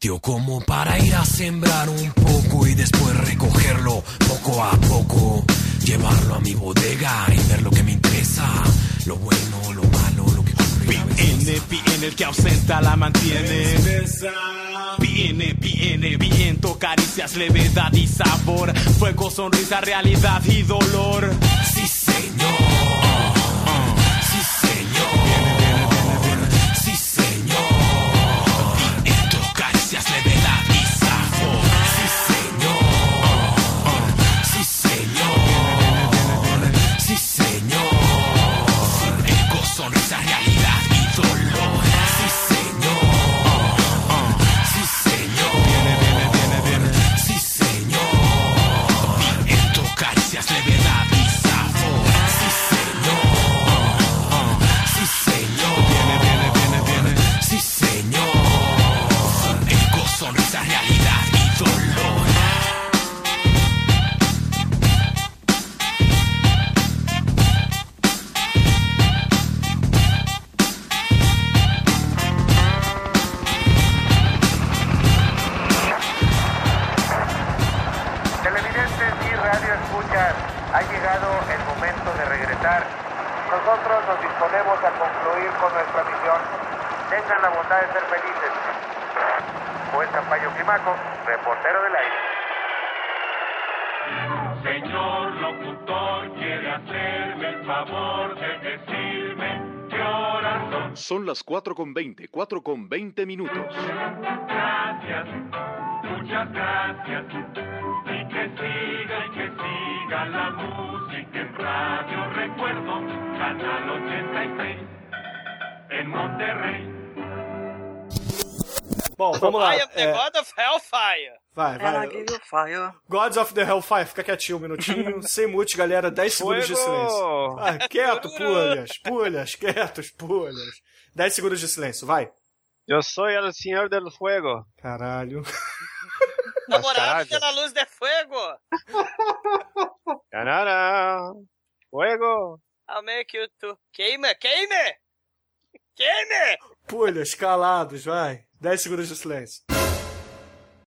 Sitio como para ir a sembrar un poco y después recogerlo poco a poco. Llevarlo a mi bodega y ver lo que me interesa. Lo bueno, lo malo, lo que Viene, viene el que ausenta la mantiene. Viene, viene, viento, caricias, levedad y sabor. Fuego, sonrisa, realidad y dolor. Sí, son. Las 4 con 20, 4 con 20 minutos. Gracias, muchas gracias. Y que siga y que siga la música en Radio Recuerdo, Canal 86, en Monterrey. Bom, vamos lá. I am the É, God of Hellfire. vai, vai. Gods of the Hellfire, fica quietinho um minutinho. Sem mute, galera. 10 segundos de silêncio. Ah, quieto, pulhas, pulhas, quietos, pulhas. 10 segundos de silêncio, vai. Eu sou el Senhor del Fuego. Caralho. Namorado de la luz de fuego. Canara. Fuego. I'll make you to... Queime, queime! Queime! Pulhas, calados, vai. 10 segundos de silêncio.